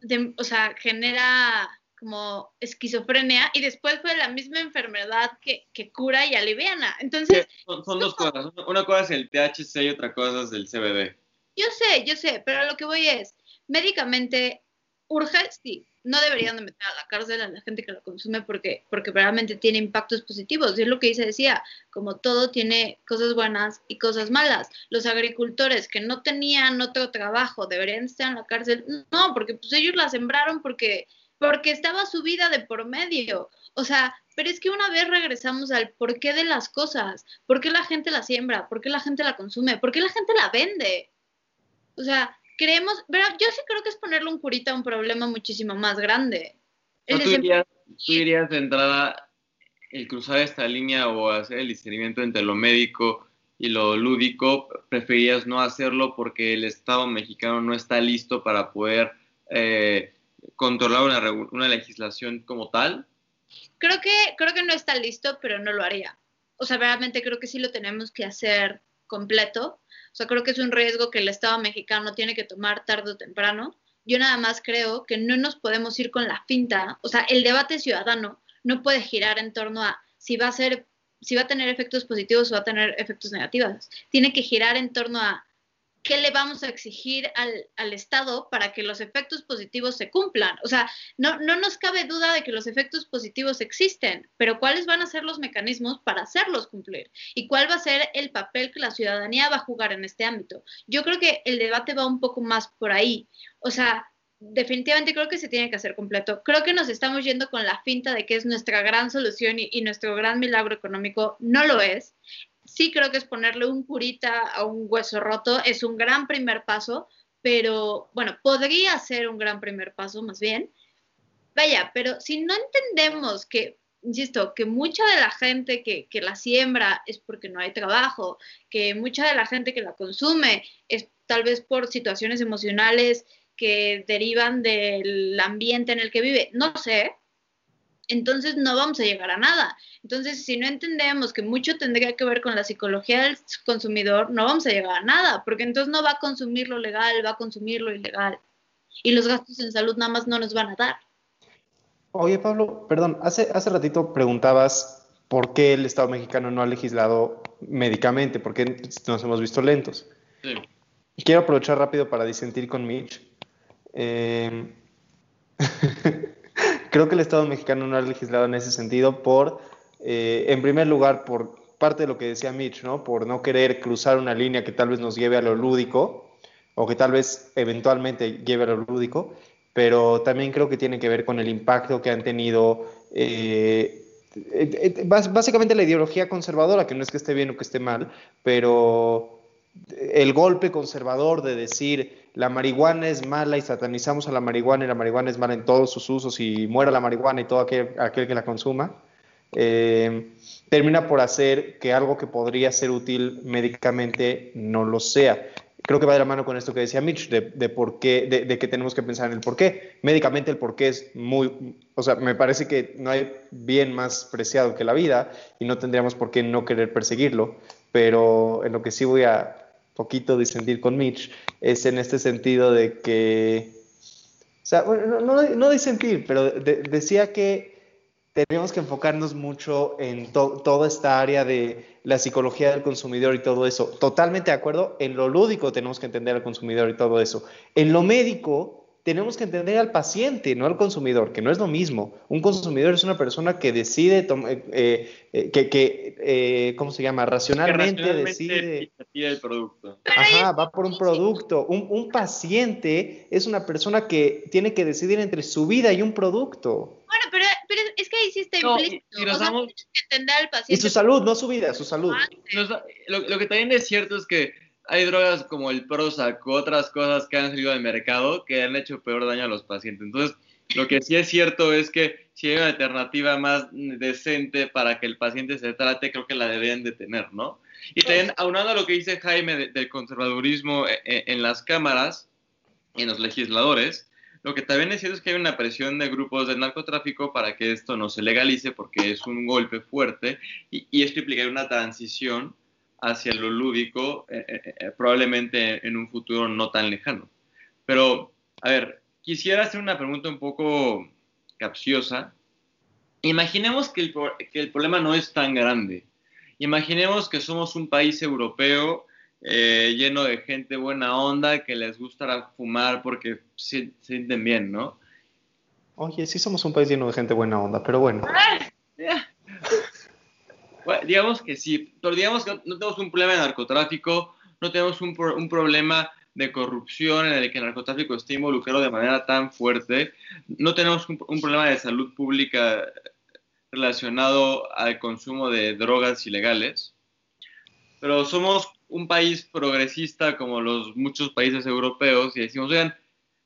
de- o sea, genera como esquizofrenia y después fue la misma enfermedad que, que cura y aliviana. Entonces, Son, son dos cosas. Una- Una cosa es el THC y otra cosa es el CBD. yo sé, yo sé, pero lo que voy es, médicamente urge, sí, no deberían de meter a la cárcel a la gente que lo consume porque, porque realmente tiene impactos positivos. Y es lo que Isa decía, como todo tiene cosas buenas y cosas malas. Los agricultores que no tenían otro trabajo deberían estar en la cárcel. No, porque pues ellos la sembraron porque, porque estaba su vida de por medio. O sea, pero es que una vez regresamos al porqué de las cosas, por qué la gente la siembra, por qué la gente la consume, por qué la gente la vende. O sea, creemos, pero yo sí creo que es ponerle un curita a un problema muchísimo más grande. El ¿No tú, dirías, tú dirías de entrada el cruzar esta línea o hacer el discernimiento entre lo médico y lo lúdico, preferirías no hacerlo porque el Estado mexicano no está listo para poder eh, controlar una, una legislación como tal? creo que creo que no está listo, pero no lo haría. O sea, realmente creo que sí lo tenemos que hacer completo. O sea, creo que es un riesgo que el Estado mexicano tiene que tomar tarde o temprano. Yo nada más creo que no nos podemos ir con la finta. O sea, el debate ciudadano no puede girar en torno a si va a ser, si va a tener efectos positivos o va a tener efectos negativos. Tiene que girar en torno a qué le vamos a exigir al, al Estado para que los efectos positivos se cumplan. O sea, no, no nos cabe duda de que los efectos positivos existen, pero ¿cuáles van a ser los mecanismos para hacerlos cumplir? ¿Y cuál va a ser el papel que la ciudadanía va a jugar en este ámbito? Yo creo que el debate va un poco más por ahí. O sea, definitivamente creo que se tiene que hacer completo. Creo que nos estamos yendo con la finta de que es nuestra gran solución y, y nuestro gran milagro económico. No lo es. Sí creo que es ponerle un curita a un hueso roto. Es un gran primer paso, pero bueno, podría ser un gran primer paso más bien. Vaya, pero si no entendemos que, insisto, que mucha de la gente que, que la siembra es porque no hay trabajo, que mucha de la gente que la consume es tal vez por situaciones emocionales que derivan del ambiente en el que vive, no sé, entonces no vamos a llegar a nada. Entonces, si no entendemos que mucho tendría que ver con la psicología del consumidor, no vamos a llegar a nada, porque entonces no va a consumir lo legal, va a consumir lo ilegal. Y los gastos en salud nada más no nos van a dar. Oye, Pablo, perdón, hace, hace ratito preguntabas por qué el Estado mexicano no ha legislado médicamente, por qué nos hemos visto lentos. Sí. Y quiero aprovechar rápido para disentir con Mitch. Eh, creo que el Estado mexicano no ha legislado en ese sentido por, eh, en primer lugar, por parte de lo que decía Mitch, ¿no? Por no querer cruzar una línea que tal vez nos lleve a lo lúdico o que tal vez eventualmente lleve a lo lúdico, pero también creo que tiene que ver con el impacto que han tenido eh, eh, bás- básicamente la ideología conservadora, que no es que esté bien o que esté mal, pero el golpe conservador de decir la marihuana es mala y satanizamos a la marihuana y la marihuana es mala en todos sus usos y muera la marihuana y todo aquel, que la consuma, eh, termina por hacer que algo que podría ser útil médicamente no lo sea. Creo que va de la mano con esto que decía Mitch, de, de por qué, de, de que tenemos que pensar en el por qué. Médicamente el por qué es muy, o sea, me parece que no hay bien más preciado que la vida y no tendríamos por qué no querer perseguirlo, pero en lo que sí voy a poquito disentir con Mitch es en este sentido de que, o sea, bueno, no, no, no disentir, pero de- decía que tenemos que enfocarnos mucho en toda esta área de la psicología del consumidor y todo eso. Totalmente de acuerdo, en lo lúdico tenemos que entender al consumidor y todo eso. En lo médico tenemos que entender al paciente, no al consumidor, que no es lo mismo. Un consumidor es una persona que decide, eh, eh, que, que eh, ¿cómo se llama? Racionalmente, decide. el producto. Ajá, va por un producto. Un, un, paciente es una persona que tiene que decidir entre su vida y un producto. Bueno, pero, pero es que ahí sí está implícito. Y, o sea, entender al paciente. Y su salud, no su vida, su salud. Ah, lo, lo que también es cierto es que hay drogas como el Prozac o otras cosas que han salido del mercado que han hecho peor daño a los pacientes. Entonces, lo que sí es cierto es que si hay una alternativa más decente para que el paciente se trate, creo que la deberían de tener, ¿no? Y también, aunado a lo que dice Jaime del conservadurismo en, e, en, las cámaras, en los legisladores, lo que también es cierto es que hay una presión de grupos de narcotráfico para que esto no se legalice porque es un golpe fuerte y, y esto implicaría una transición hacia lo lúdico, eh, eh, eh, probablemente en un futuro no tan lejano. Pero, a ver, quisiera hacer una pregunta un poco capciosa. Imaginemos que el, que el problema no es tan grande. Imaginemos que somos un país europeo lleno de gente buena onda que les gusta fumar porque se, sienten bien, ¿no? Oye, sí somos un país lleno de gente buena onda, pero bueno. Ah, digamos que sí, pero digamos que no tenemos un problema de narcotráfico, no tenemos un, problema de corrupción en el que el narcotráfico esté involucrado de manera tan fuerte, no tenemos un, problema de salud pública relacionado al consumo de drogas ilegales, pero somos un país progresista como los muchos países europeos y decimos, oigan,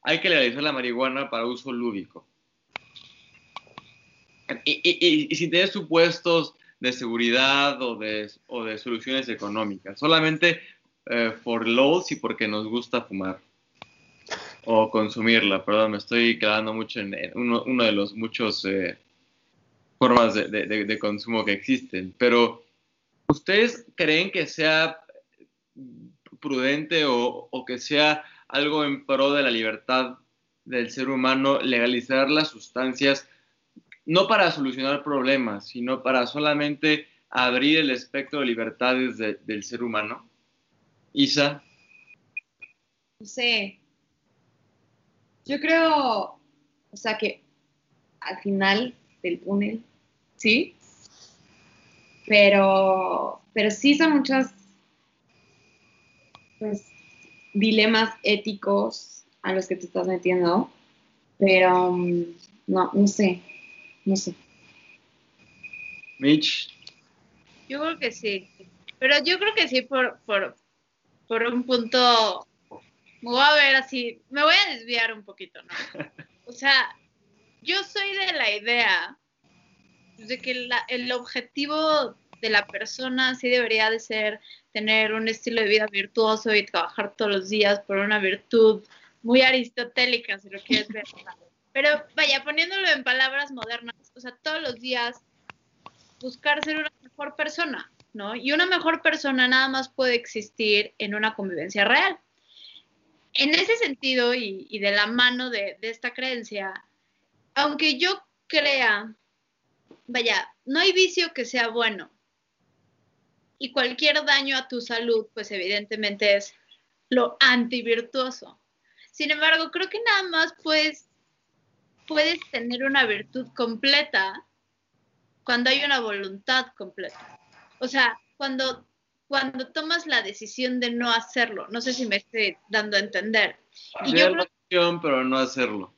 hay que legalizar la marihuana para uso lúdico. Y sin tener supuestos de seguridad o de, o de soluciones económicas, solamente eh, por lows y porque nos gusta fumar. O consumirla, perdón, me estoy quedando mucho en, uno, uno, de los muchos eh, formas de, de, de, consumo que existen, pero ¿ustedes creen que sea prudente o, o que sea algo en pro de la libertad del ser humano legalizar las sustancias no para solucionar problemas, sino para solamente abrir el espectro de libertades del ser humano? Isa. No sé. Yo creo, o sea que al final del túnel, sí, pero, pero sí son muchos pues, dilemas éticos a los que te estás metiendo, pero um, no, no sé, no sé. Mitch. Yo creo que sí. Pero yo creo que sí por, por, por un punto. Me voy a ver así. Me voy a desviar un poquito, ¿no? O sea, yo soy de la idea de que la, el objetivo de la persona sí debería de ser tener un estilo de vida virtuoso y trabajar todos los días por una virtud muy aristotélica, si lo quieres ver. Pero vaya, poniéndolo en palabras modernas, o sea, todos los días buscar ser una mejor persona, ¿no? Y una mejor persona nada más puede existir en una convivencia real. En ese sentido, y, de la mano de, de esta creencia, aunque yo crea, vaya, no hay vicio que sea bueno. Y cualquier daño a tu salud, pues evidentemente es lo antivirtuoso. Sin embargo, creo que nada más puedes puedes tener una virtud completa cuando hay una voluntad completa. O sea, cuando, cuando tomas la decisión de no hacerlo. No sé si me estoy dando a entender. Y yo creo, pero no hacerlo.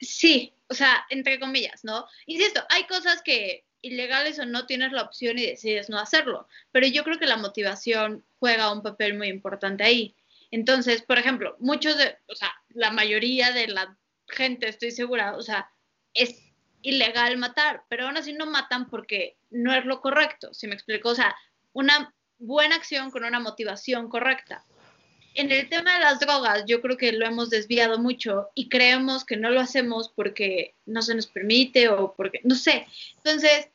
Sí, o sea, entre comillas, ¿no? Insisto, hay cosas que ilegales o no tienes la opción y decides no hacerlo, pero yo creo que la motivación juega un papel muy importante ahí. Entonces, por ejemplo, muchos de, o sea, la mayoría de la gente, estoy segura, o sea, es ilegal matar, pero aún así no matan porque no es lo correcto, si me explico? O sea, una buena acción con una motivación correcta. En el tema de las drogas, yo creo que lo hemos desviado mucho y creemos que no lo hacemos porque no se nos permite o porque, no sé. Entonces,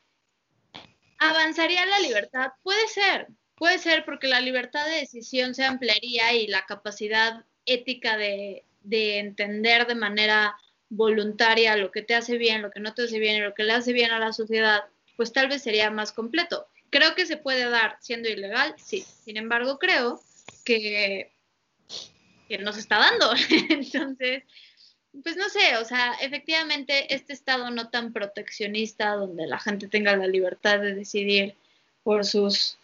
¿avanzaría la libertad? Puede ser, puede ser porque la libertad de decisión se ampliaría y la capacidad ética de, de entender de manera voluntaria, lo que te hace bien, lo que no te hace bien y lo que le hace bien a la sociedad, pues tal vez sería más completo. Creo que se puede dar siendo ilegal, sí. Sin embargo, creo que, que no se está dando. Entonces, pues no sé, o sea, efectivamente este estado no tan proteccionista donde la gente tenga la libertad de decidir por sus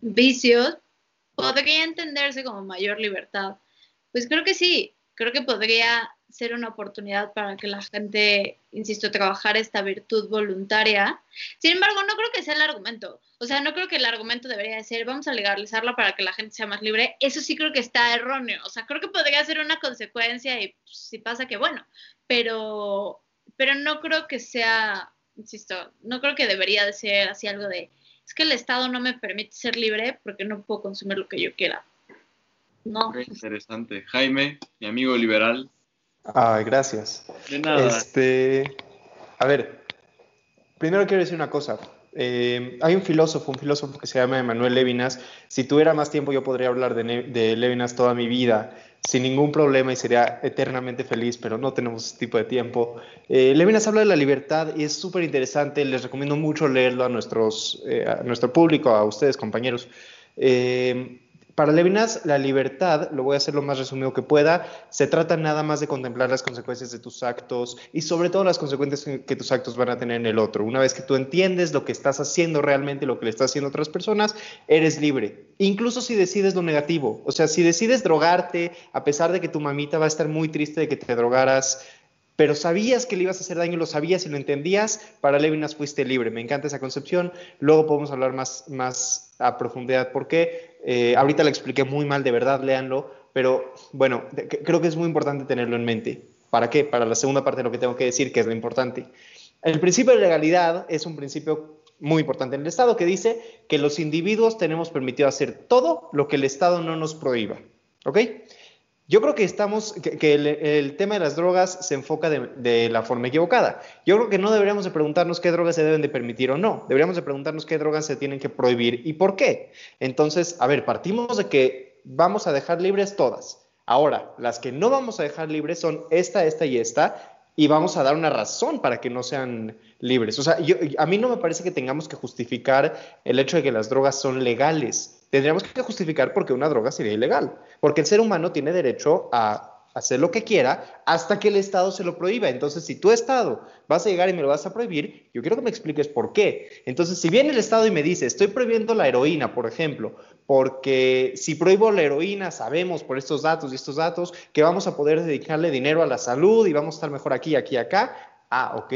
vicios, podría entenderse como mayor libertad. Pues creo que sí, creo que podría ser una oportunidad para que la gente, insisto, trabajar esta virtud voluntaria. Sin embargo, no creo que sea el argumento. O sea, no creo que el argumento debería ser vamos a legalizarla para que la gente sea más libre. Eso sí creo que está erróneo. O sea, creo que podría ser una consecuencia y pues, si pasa que bueno, pero, pero no creo que sea, insisto, no creo que debería de ser así algo de es que el Estado no me permite ser libre porque no puedo consumir lo que yo quiera. No. interesante. Jaime, mi amigo liberal. Ay, gracias. De nada. Este, a ver, primero quiero decir una cosa. Eh, hay un filósofo, un filósofo que se llama Emanuel Levinas. Si tuviera más tiempo, yo podría hablar de, de, Levinas toda mi vida sin ningún problema y sería eternamente feliz, pero no tenemos ese tipo de tiempo. Eh, Levinas habla de la libertad y es súper interesante. Les recomiendo mucho leerlo a, nuestros, eh, a nuestro público, a ustedes, compañeros. Eh, para Levinas, la libertad, lo voy a hacer lo más resumido que pueda, se trata nada más de contemplar las consecuencias de tus actos y sobre todo las consecuencias que tus actos van a tener en el otro. Una vez que tú entiendes lo que estás haciendo realmente, lo que le estás haciendo a otras personas, eres libre. Incluso si decides lo negativo. O sea, si decides drogarte, a pesar de que tu mamita va a estar muy triste de que te drogaras, pero sabías que le ibas a hacer daño, lo sabías y lo entendías, para Levinas fuiste libre. Me encanta esa concepción. Luego podemos hablar más, más a profundidad por qué. Eh, ahorita lo expliqué muy mal, de verdad, léanlo, pero bueno, creo que es muy importante tenerlo en mente. ¿Para qué? Para la segunda parte de lo que tengo que decir, que es lo importante. El principio de legalidad es un principio muy importante en el Estado que dice que los individuos tenemos permitido hacer todo lo que el Estado no nos prohíba. ¿Ok? Yo creo que estamos, que, el, tema de las drogas se enfoca de, la forma equivocada. Yo creo que no deberíamos de preguntarnos qué drogas se deben de permitir o no. Deberíamos de preguntarnos qué drogas se tienen que prohibir y por qué. Entonces, a ver, partimos de que vamos a dejar libres todas. Ahora, las que no vamos a dejar libres son esta, esta y esta, y vamos a dar una razón para que no sean libres. O sea, a mí no me parece que tengamos que justificar el hecho de que las drogas son legales tendríamos que justificar por qué una droga sería ilegal. Porque el ser humano tiene derecho a hacer lo que quiera hasta que el Estado se lo prohíba. Entonces, si tu Estado vas a llegar y me lo vas a prohibir, yo quiero que me expliques por qué. Entonces, si viene el Estado y me dice, estoy prohibiendo la heroína, por ejemplo, porque si prohíbo la heroína, sabemos por estos datos y estos datos que vamos a poder dedicarle dinero a la salud y vamos a estar mejor aquí, aquí, acá. Ah, ok.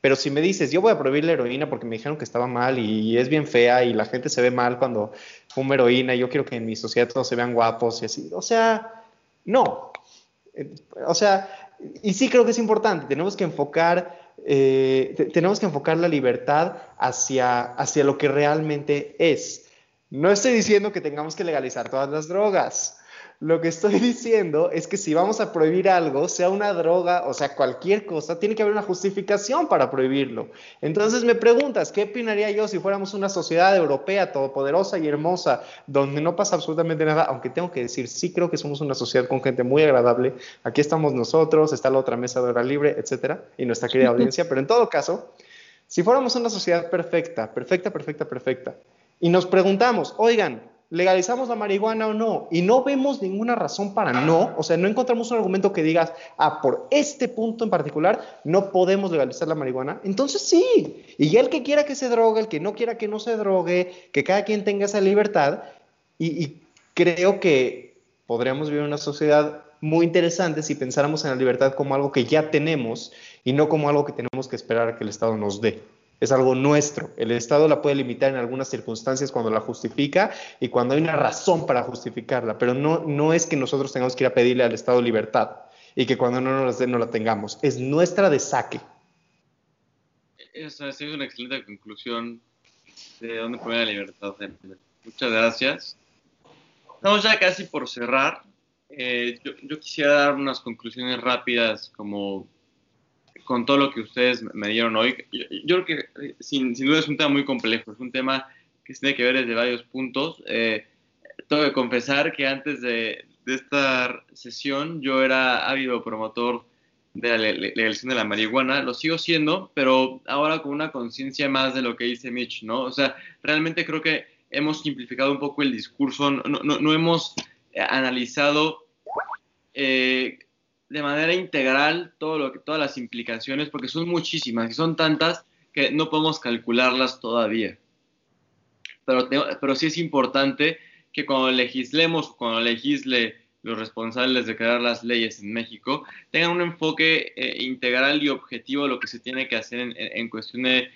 Pero si me dices, yo voy a prohibir la heroína porque me dijeron que estaba mal y es bien fea y la gente se ve mal cuando fuma heroína y yo quiero que en mi sociedad todos se vean guapos y así. O sea, no. O sea, y sí creo que es importante, tenemos que enfocar, eh, tenemos que enfocar la libertad hacia, hacia lo que realmente es. No estoy diciendo que tengamos que legalizar todas las drogas. Lo que estoy diciendo es que si vamos a prohibir algo, sea una droga, o sea, cualquier cosa, tiene que haber una justificación para prohibirlo. Entonces me preguntas, ¿qué opinaría yo si fuéramos una sociedad europea todopoderosa y hermosa, donde no pasa absolutamente nada? Aunque tengo que decir, sí creo que somos una sociedad con gente muy agradable. Aquí estamos nosotros, está la otra mesa de hora libre, etcétera, y nuestra querida audiencia. Pero en todo caso, si fuéramos una sociedad perfecta, perfecta, perfecta, perfecta, y nos preguntamos, oigan, legalizamos la marihuana o no, y no vemos ninguna razón para no, o sea, no encontramos un argumento que digas, ah, por este punto en particular no podemos legalizar la marihuana, entonces sí, y el que quiera que se drogue, el que no quiera que no se drogue, que cada quien tenga esa libertad, y, y creo que podríamos vivir una sociedad muy interesante si pensáramos en la libertad como algo que ya tenemos y no como algo que tenemos que esperar a que el Estado nos dé es algo nuestro. El Estado la puede limitar en algunas circunstancias cuando la justifica y cuando hay una razón para justificarla, pero no, no es que nosotros tengamos que ir a pedirle al Estado libertad y que cuando no nos la no la tengamos. Es nuestra de saque. Esa es una excelente conclusión de dónde pone la libertad. Muchas gracias. Estamos ya casi por cerrar. Eh, yo quisiera dar unas conclusiones rápidas como con todo lo que ustedes me dieron hoy. Yo, creo que eh, sin, sin, duda es un tema muy complejo, es un tema que se tiene que ver desde varios puntos. Eh, tengo que confesar que antes de, esta sesión yo era ávido promotor de la legalización de la marihuana, lo sigo siendo, pero ahora con una conciencia más de lo que dice Mitch, ¿no? O sea, realmente creo que hemos simplificado un poco el discurso, no, hemos analizado eh, de manera integral todas las implicaciones, porque son muchísimas y son tantas que no podemos calcularlas todavía. Pero, pero sí es importante que cuando legislemos, cuando legisle los responsables de crear las leyes en México, tengan un enfoque eh, integral y objetivo de lo que se tiene que hacer en, en cuestión de,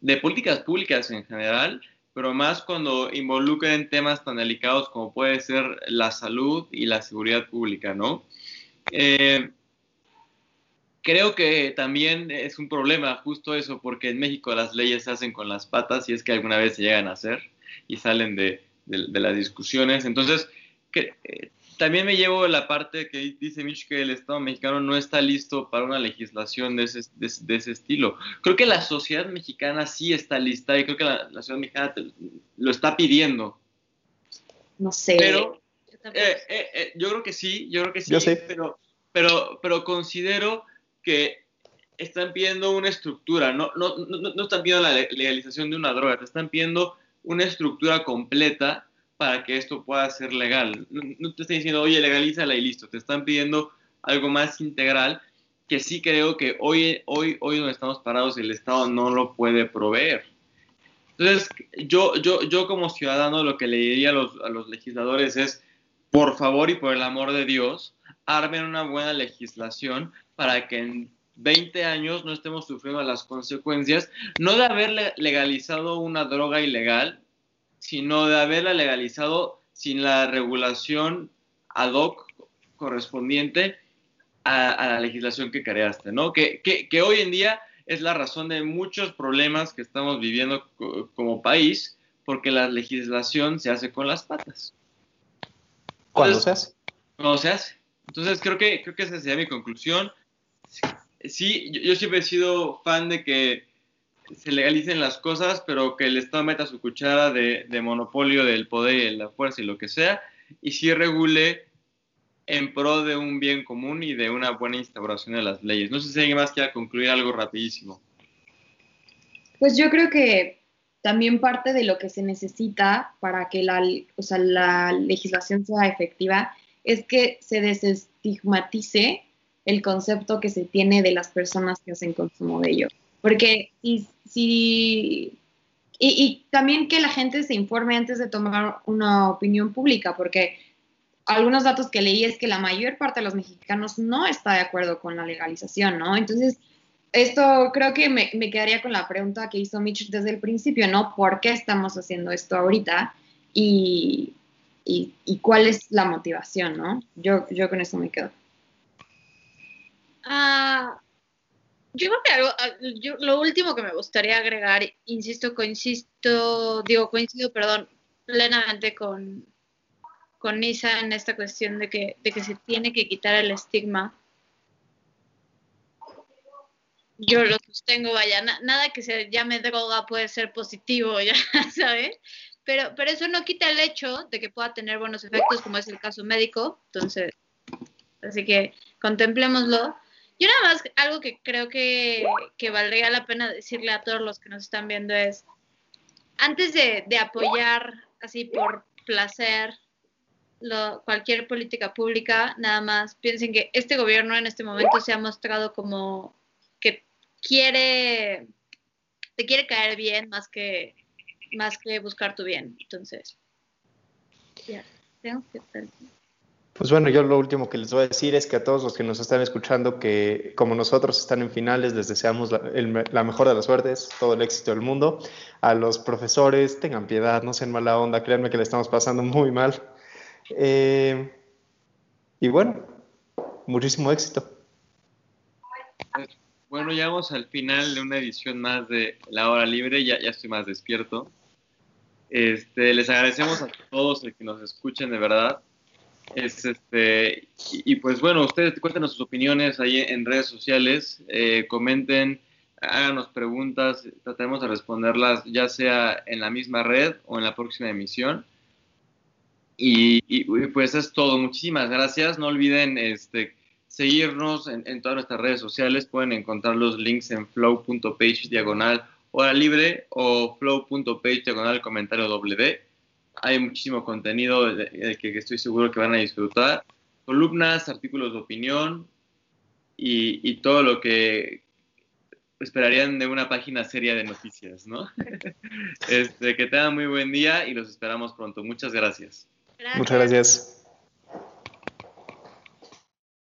de políticas públicas en general, pero más cuando involucren temas tan delicados como puede ser la salud y la seguridad pública, ¿no? Eh, creo que también es un problema justo eso, porque en México las leyes se hacen con las patas y es que alguna vez se llegan a hacer y salen de, las discusiones. Entonces, que, eh, también me llevo la parte que dice Mitch que el Estado mexicano no está listo para una legislación de ese, de, ese estilo. Creo que la sociedad mexicana sí está lista y creo que la, sociedad mexicana lo está pidiendo. No sé. Pero eh, eh, eh, yo creo que sí, yo creo que sí, Pero, pero, pero considero que están pidiendo una estructura, no, no, no, no están pidiendo la legalización de una droga, te están pidiendo una estructura completa para que esto pueda ser legal. No, te están diciendo, oye, legalízala y listo. Te están pidiendo algo más integral que sí creo que hoy, hoy, hoy donde estamos parados el Estado no lo puede proveer. Entonces, yo, yo, yo como ciudadano lo que le diría a los, a los legisladores es, por favor y por el amor de Dios, armen una buena legislación para que en 20 años no estemos sufriendo las consecuencias, no de haber legalizado una droga ilegal, sino de haberla legalizado sin la regulación ad hoc correspondiente a, la legislación que creaste, ¿no? Que, que, hoy en día es la razón de muchos problemas que estamos viviendo como país, porque la legislación se hace con las patas. ¿Cuándo se hace? No se hace. Entonces creo que, creo que esa sería mi conclusión. Sí, yo siempre he sido fan de que se legalicen las cosas, pero que el Estado meta su cuchara de, monopolio del poder y de la fuerza y lo que sea, y sí regule en pro de un bien común y de una buena instauración de las leyes. No sé si alguien más quiera concluir algo rapidísimo. Pues yo creo que también parte de lo que se necesita para que la, la legislación sea efectiva es que se desestigmatice el concepto que se tiene de las personas que hacen consumo de ello. Porque si, si y, también que la gente se informe antes de tomar una opinión pública, porque algunos datos que leí es que la mayor parte de los mexicanos no está de acuerdo con la legalización, ¿no? Entonces, esto creo que me, me quedaría con la pregunta que hizo Mitch desde el principio, ¿no? ¿Por qué estamos haciendo esto ahorita? Y, y, y cuál es la motivación, ¿no? Yo, yo con eso me quedo. Ah, yo creo que ah, lo último que me gustaría agregar, insisto, coincido, digo, coincido, perdón, plenamente con, con Nisa en esta cuestión de que, de que se tiene que quitar el estigma. Yo lo sostengo, vaya, nada que se llame droga puede ser positivo, ya sabes, pero, pero eso no quita el hecho de que pueda tener buenos efectos, como es el caso médico, entonces, así que contemplémoslo. Yo nada más, algo que creo que, valdría la pena decirle a todos los que nos están viendo es, antes de, apoyar así por placer cualquier política pública, nada más piensen que este gobierno en este momento se ha mostrado como que quiere, te quiere caer bien más que, más que buscar tu bien. Entonces, ya, tengo que pues bueno, yo lo último que les voy a decir es que a todos los que nos están escuchando, que como nosotros están en finales, les deseamos la, mejor de las suertes, todo el éxito del mundo. A los profesores, tengan piedad, no sean mala onda, créanme que le estamos pasando muy mal. Eh, y bueno, muchísimo éxito. Bueno, llegamos al final de una edición más de La Hora Libre, ya, ya estoy más despierto. Este, les agradecemos a todos el que nos escuchen de verdad es este, y, pues bueno, ustedes cuéntenos sus opiniones ahí en redes sociales, eh, comenten, háganos preguntas, trataremos de responderlas ya sea en la misma red o en la próxima emisión. Y, pues es todo, muchísimas gracias, no olviden este, seguirnos en, todas nuestras redes sociales. Pueden encontrar los links en flow.page diagonal hora libre o flow.page diagonal comentario W. Hay muchísimo contenido que, estoy seguro que van a disfrutar. Columnas, artículos de opinión y, todo lo que esperarían de una página seria de noticias, ¿no? Este, que tengan muy buen día y los esperamos pronto. Muchas gracias. Muchas gracias.